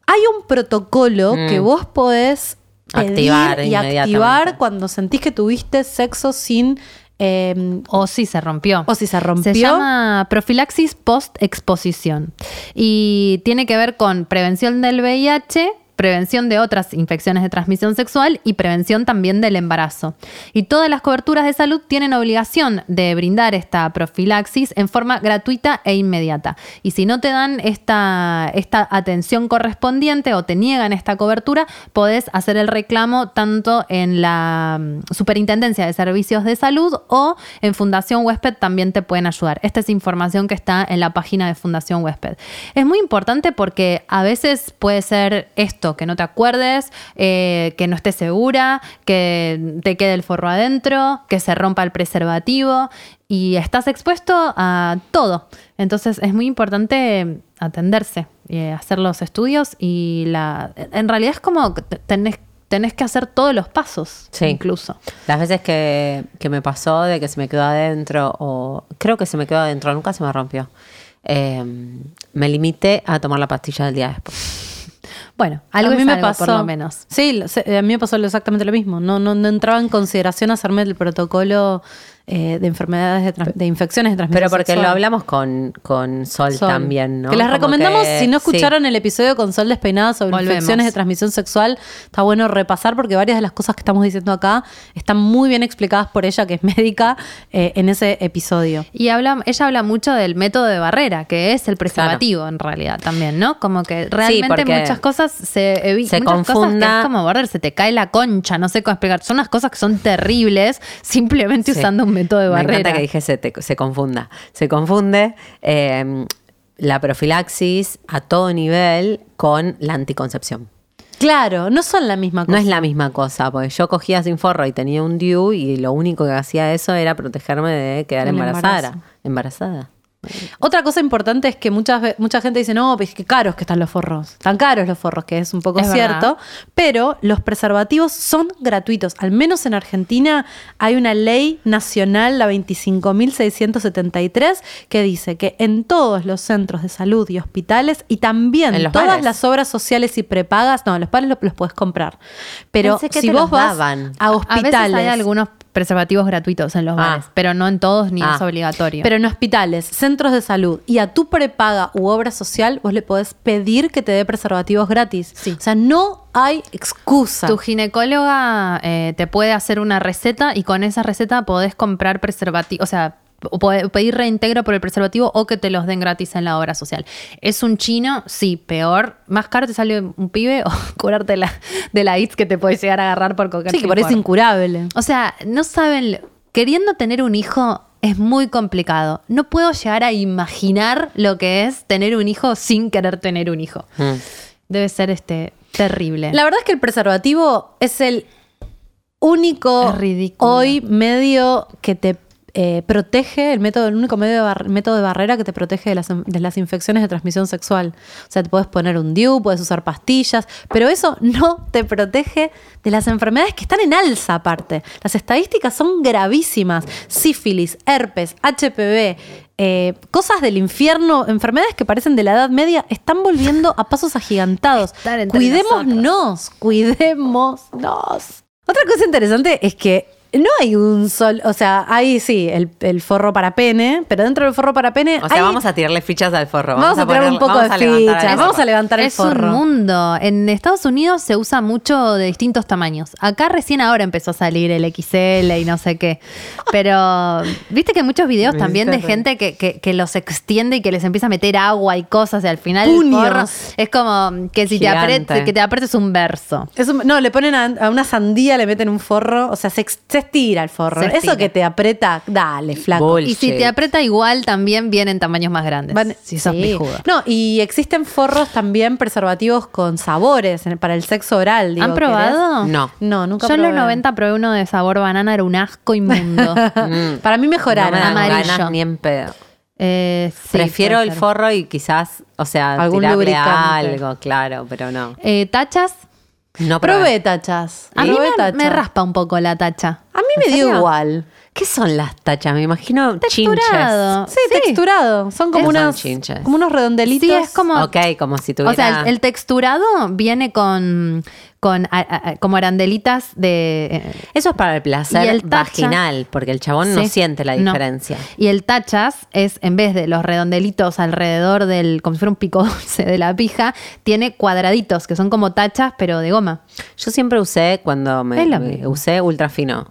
Hay un protocolo que vos podés Activar y activar cuando sentís que tuviste sexo sin eh, O si se rompió. o si se rompió. Se llama profilaxis post-exposición y tiene que ver con prevención del VIH, prevención de otras infecciones de transmisión sexual y prevención también del embarazo. Y todas las coberturas de salud tienen obligación de brindar esta profilaxis en forma gratuita e inmediata. Y si no te dan esta, esta atención correspondiente o te niegan esta cobertura, podés hacer el reclamo tanto en la mm, Superintendencia de Servicios de Salud o en Fundación Huésped también te pueden ayudar. Esta es información que está en la página de Fundación Huésped. Es muy importante porque a veces puede ser esto, que no te acuerdes, eh, que no estés segura, que te quede el forro adentro, que se rompa el preservativo y estás expuesto a todo. Entonces es muy importante atenderse, eh, hacer los estudios y la... En realidad es como tenés, tenés que hacer todos los pasos, Sí. incluso. Las veces que, que me pasó de que se me quedó adentro, o creo que se me quedó adentro, nunca se me rompió. eh, me limité a tomar la pastilla del día después. Bueno, algo a mí es me algo, pasó por lo menos. Sí, a mí me pasó exactamente lo mismo. No, no, no entraba en consideración hacerme el protocolo eh, de enfermedades de, trans- de infecciones de transmisión Pero porque sexual. lo hablamos con, con Sol, Sol. también, ¿no? Que les Como recomendamos, que- si no sí. escucharon el episodio con Sol Despeinada sobre Volvemos. infecciones de transmisión sexual, está bueno repasar porque varias de las cosas que estamos diciendo acá están muy bien explicadas por ella, que es médica, eh, en ese episodio. Y habla, ella habla mucho del método de barrera, que es el preservativo en realidad también, ¿no? Como que realmente muchas cosas se evitan. se muchas cosas que confunda- es como borrar, se te cae la concha, no sé cómo explicar. Son unas cosas que son terribles simplemente Sí. usando un método de Me barrera. encanta que dije se, te- se confunda. Se confunde eh, la profilaxis a todo nivel con la anticoncepción. Claro, no son la misma cosa. No es la misma cosa, porque yo cogía sin forro y tenía un DIU y lo único que hacía eso era protegerme de quedar embarazada. Embarazada. Otra cosa importante es que muchas, mucha gente dice, no, pues qué caros que están los forros. Tan caros los forros, que es un poco Es cierto. verdad. Pero los preservativos son gratuitos. Al menos en Argentina hay una ley nacional, la 25.673, que dice que en todos los centros de salud y hospitales y también En todas bares. las obras sociales y prepagas, no, los bares los, los puedes comprar. Pero que si vos vas daban. a A hospitales... veces hay algunos preservativos gratuitos en los Ah. bares, pero no en todos ni Ah. es obligatorio. Pero en hospitales, centros de salud y a tu prepaga u obra social, vos le podés pedir que te dé preservativos gratis. Sí. O sea, no hay excusa. tu ginecóloga eh, te puede hacer una receta y con esa receta podés comprar preservativo, o sea, pedir reintegro por el preservativo o que te los den gratis en la obra social. ¿Es un chino? Sí, peor. Más caro te sale un pibe o curarte la, de la AIDS que te puede llegar a agarrar por cocaína. sí, que parece incurable. O sea, no saben, queriendo tener un hijo es muy complicado. No puedo llegar a imaginar lo que es tener un hijo sin querer tener un hijo. Mm. Debe ser este terrible. La verdad es que el preservativo es el único hoy medio que te eh, protege, el método, el único medio de método de barrera que te protege de las, de las infecciones de transmisión sexual. O sea, te puedes poner un DIU, puedes usar pastillas, pero eso no te protege de las enfermedades que están en alza aparte. Las estadísticas son gravísimas. Sífilis, herpes, HPV, eh, cosas del infierno, enfermedades que parecen de la Edad Media, están volviendo a pasos agigantados. Cuidémonos, cuidémonos. Otra cosa interesante es que no hay un sol, o sea, hay sí, el, el forro para pene, pero dentro del forro para pene O sea, hay- vamos a tirarle fichas al forro. vamos a tirar ponerle- un poco de fichas, vamos a levantar el es forro. un mundo. En Estados Unidos se usa mucho de distintos tamaños. Acá recién ahora empezó a salir el XL y no sé qué. Pero viste que hay muchos videos Me también de gente que, que- que los extiende y que les empieza a meter agua y cosas y al final el Puños. forro es como que si te aprietes, que te aprietes un verso. Es un- no, le ponen a, a una sandía, le meten un forro, o sea, se, se estira el forro. Se Eso que te aprieta, dale, flaco. Y si te aprieta igual, también vienen tamaños más grandes. Van- si sos sí. pijudo. No, y existen forros también preservativos con sabores en- para el sexo oral. digo, ¿Han probado? ¿querés? No. No, nunca Yo en los probé. 90 probé uno de sabor banana, era un asco inmundo. Mm. Para mí No mejoraron. me dan amarillo. ganas ni en pedo. Eh, sí, Prefiero el ser. forro y quizás, o sea, Algún tirarle lubricante. algo, claro, pero no. Eh, ¿Tachas? No Probé tachas. A mí me, me raspa un poco la tacha. A mí me dio serio? igual. ¿Qué son las tachas? Me imagino chinches. Texturado. Sí, texturado. Son como, Son unas, chinches. como unos redondelitos. Sí, es como. Ok, como si tuviera... O sea, el, el texturado viene con, con a- a- a- como arandelitas de. eh, Eso es para el placer Y el tacha- vaginal, porque el chabón no siente la no. diferencia. Y el tachas es, en vez de los redondelitos alrededor del, como si fuera un pico dulce de la pija, tiene cuadraditos que son como tachas, pero de goma. Yo siempre usé, cuando me, me- usé ultra fino,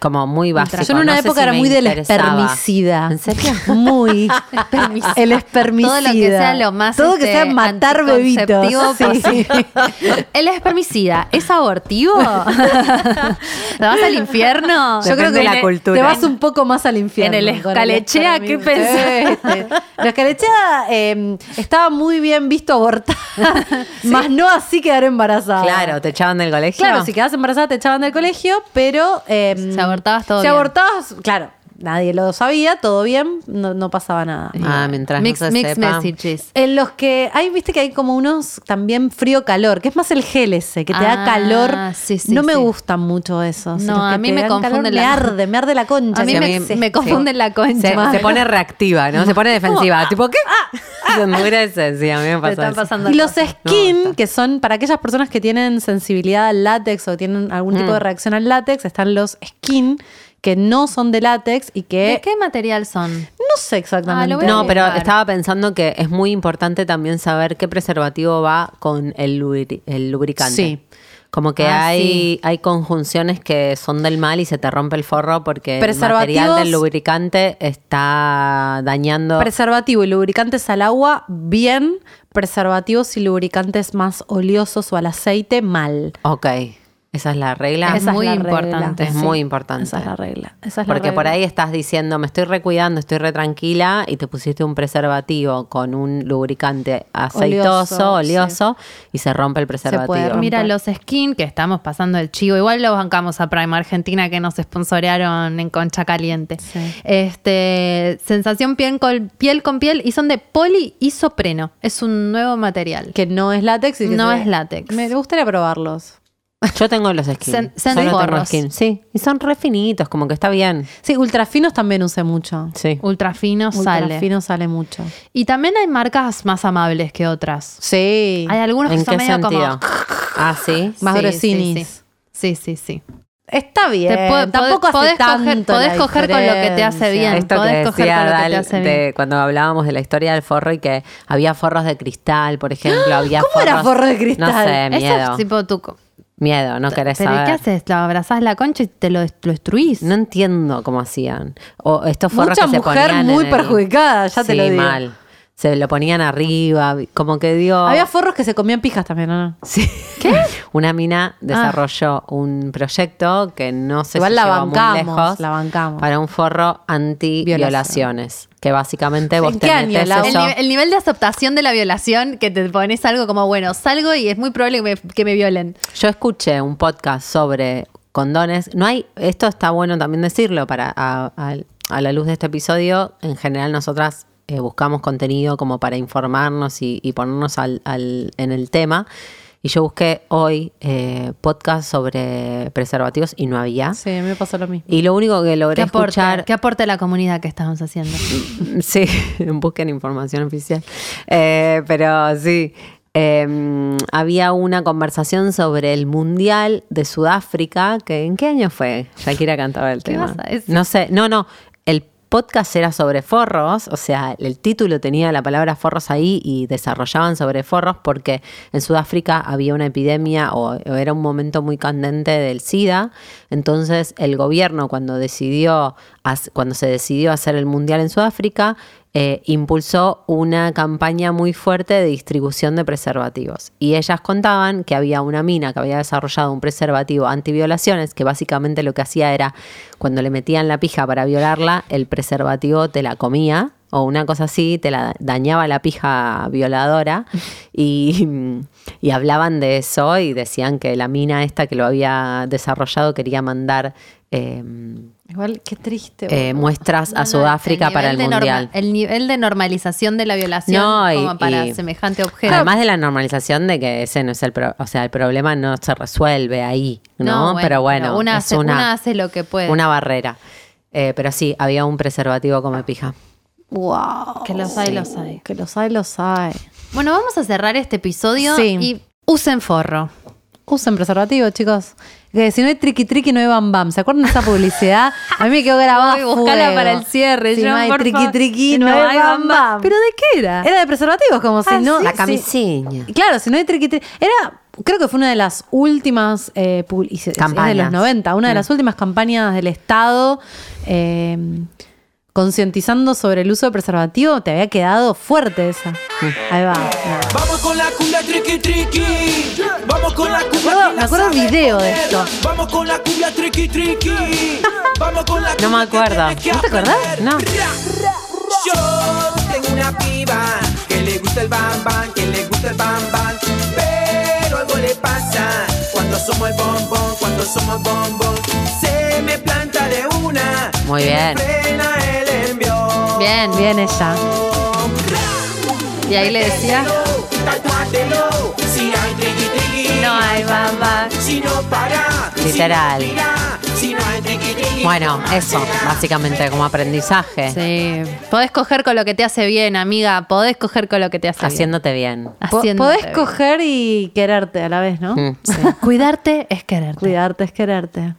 como muy básico. Yo en una no época si era muy del espermicida. ¿En serio? Muy. El espermicida. Todo lo que sea lo más. Todo que este, sea matar bebitos. Sí. posible. El espermicida, ¿es abortivo? ¿Te vas al infierno? Yo creo que de la cultura. te vas un poco más al infierno. En el escalechea, ¿qué pensás? Sí. La escalechea eh, estaba muy bien visto abortar, más no así quedar embarazada. Claro, te echaban del colegio. Claro, si quedabas embarazada te echaban del colegio, pero... eh, abortabas, todo Si bien. abortabas, claro, nadie lo sabía, todo bien, no, no pasaba nada. Ah, mientras Mix- no se sepa. messages. En los que hay, viste que hay como unos también frío-calor, que es más el gel ese, que te da Ah, calor. sí, sí, no me sí. gustan mucho esos. No, a mí me calor, la- Me arde, me arde la concha. A mí Sí, me, confunden la concha. Se, se pone reactiva, ¿no? Se pone defensiva. tipo, ¿qué? Se endurece, sí, a mí me pasa pasando Y los skin, que son para aquellas personas que tienen sensibilidad al látex o tienen algún tipo Mm. de reacción al látex, están los skin que no son de látex y que ¿De qué material son? no sé exactamente. Ah, No, pero estaba pensando que es muy importante también saber qué preservativo va con el, lubri- el lubricante. Sí. Como que Ah, hay, sí. hay conjunciones que son del mal y se te rompe el forro porque el material del lubricante está dañando. Preservativo y lubricantes al agua, bien. Preservativos y lubricantes más oleosos o al aceite, mal. ok. Esa es la regla. Es Esa muy la regla. importante. Es muy importante. Esa es la regla. Esa es la Porque por ahí estás diciendo, me estoy recuidando, estoy re tranquila y te pusiste un preservativo con un lubricante aceitoso, Oleoso, oleoso, y se rompe el preservativo. Mira, los skin que estamos pasando el chivo, igual lo bancamos a Prime Argentina que nos sponsorearon en Concha Caliente. Sí. Este, sensación piel con, piel con piel y son de poliisopreno. Es un nuevo material. Que no es látex y que No se- es látex. Me gustaría probarlos. Yo tengo los skins. Sen- Solo tengo. Sí, y son re finitos, como que está bien. Sí, ultrafinos también usé mucho. Sí. Ultra fino sale. Ultrafino sale mucho. Y también hay marcas más amables que otras. Sí. Hay algunos que ¿En son qué medio sentido? como. Ah, sí. Más Sí, grosinis. Sí, sí, sí. sí. Está bien. Te Tampoco podés, hace podés coger, tanto podés la coger con lo que te hace bien. Esto que podés coger decía con lo que Dal te hace de bien. cuando hablábamos de la historia del forro y que había forros de cristal, por ejemplo, había ¿Cómo era forros- forro de cristal? No sé, Eso miedo. es tipo tu. Miedo, no querés ¿Pero saber. qué haces? ¿Lo abrazás la concha y te lo, lo destruís? No entiendo cómo hacían. O estos forros Mucha que se mujer ponían muy en el- perjudicada, ya te Sí, lo digo. mal. Se lo ponían arriba, como que dio... Había forros que se comían pijas también, ¿o no? Sí. Una mina desarrolló un proyecto que no sé Igual si la llegó muy bancamos, lejos la bancamos. para un forro anti-violaciones. Que básicamente vos ¿En te año? El, eso- nive- el nivel de aceptación de la violación que te pones algo como, bueno, salgo y es muy probable que me, que me violen. Yo escuché un podcast sobre condones. No hay, esto está bueno también decirlo para a, a- a la luz de este episodio. En general nosotras eh, buscamos contenido como para informarnos y, y ponernos al, al- en el tema. Y yo busqué hoy eh, podcast sobre preservativos y no había. Sí, me pasó lo mismo. Y lo único que logré ¿Qué aporte, escuchar ¿Qué aporte la comunidad que estamos haciendo? Sí, busquen información oficial. Eh, pero sí, eh, había una conversación sobre el Mundial de Sudáfrica, que ¿en qué año fue? Shakira cantaba el ¿Qué tema. No sé, no, no, podcast era sobre forros, o sea, el título tenía la palabra forros ahí y desarrollaban sobre forros porque en Sudáfrica había una epidemia o, era un momento muy candente del SIDA, entonces el gobierno cuando decidió, cuando se decidió hacer el mundial en Sudáfrica, eh, impulsó una campaña muy fuerte de distribución de preservativos. Y ellas contaban que había una mina que había desarrollado un preservativo antiviolaciones, que básicamente lo que hacía era, cuando le metían la pija para violarla, el preservativo te la comía, o una cosa así, te la dañaba la pija violadora. Y, y hablaban de eso y decían que la mina esta que lo había desarrollado quería mandar... eh, Igual, qué triste. eh, muestras No, a no, Sudáfrica para el norma- mundial. el nivel de normalización de la violación No, y- como para y- semejante objeto. Además de la normalización de que ese no es el pro- o sea, el problema no se resuelve ahí, ¿no? bueno, pero bueno, una, es hace, una, una hace lo que puede. una barrera. Eh, pero sí, había un preservativo como pija. Wow. Que los hay, los hay. Que los hay, los hay. Bueno, vamos a cerrar este episodio Sí. y usen forro. Usen preservativo, chicos. Que si no hay triqui triqui, no hay bam bam. ¿Se acuerdan de esa publicidad? A mí me quedó grabada. Buscala para el cierre, Si no hay por triqui triqui, no, hay bam bam. ¿Pero de qué era? Era de preservativos, como si no. La camiseña. Claro, si no hay triqui triqui. Era, creo que fue una de las últimas eh, es de Campañas. los 90, una de las últimas campañas del Estado eh, concientizando sobre el uso de preservativo. Te había quedado fuerte esa. Ahí va. Vamos con la cumbia triqui triqui. Vamos con la cumbia. que me acuerdo un video de esto. Vamos con la cumbia triqui triqui. Vamos con la No me acuerdo. ¿No te acordás? No. Yo tengo una piba que le gusta el bam bam, que le gusta el bam bam. Pero algo le pasa cuando somos el bombón, cuando somos bombón. Se me planta de una. Muy bien. Bien. Bien ella. Y ahí le decía. No hay bamba. Si no para, Literal. Bueno, eso, básicamente como aprendizaje, Sí. Podés coger con lo que te hace bien, amiga. Podés coger con lo que te hace haciéndote bien. bien. Haciéndote Podés bien. coger y quererte a la vez, ¿no? Mm. Cuidarte es quererte. Cuidarte es quererte.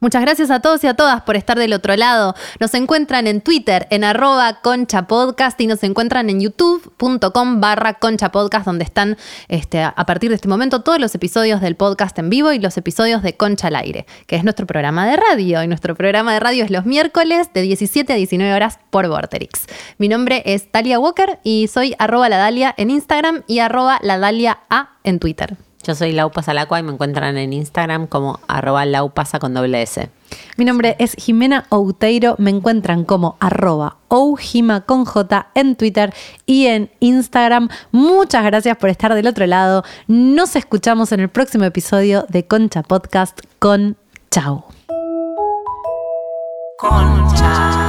Muchas gracias a todos y a todas por estar del otro lado. Nos encuentran en Twitter en arroba concha podcast y nos encuentran en youtube.com barra concha podcast donde están este, a partir de este momento todos los episodios del podcast en vivo y los episodios de Concha al aire, que es nuestro programa de radio. Y nuestro programa de radio es los miércoles de 17 a 19 horas por Vorterix. Mi nombre es Talia Walker y soy arroba la Dalia en Instagram y arroba la Dalia A en Twitter. Yo soy Lau Pasalacua y me encuentran en Instagram como arroba laupasa con doble S. Mi nombre es Jimena Outeiro. Me encuentran como arroba oujima con J en Twitter y en Instagram. Muchas gracias por estar del otro lado. Nos escuchamos en el próximo episodio de Concha Podcast con Chau. Concha.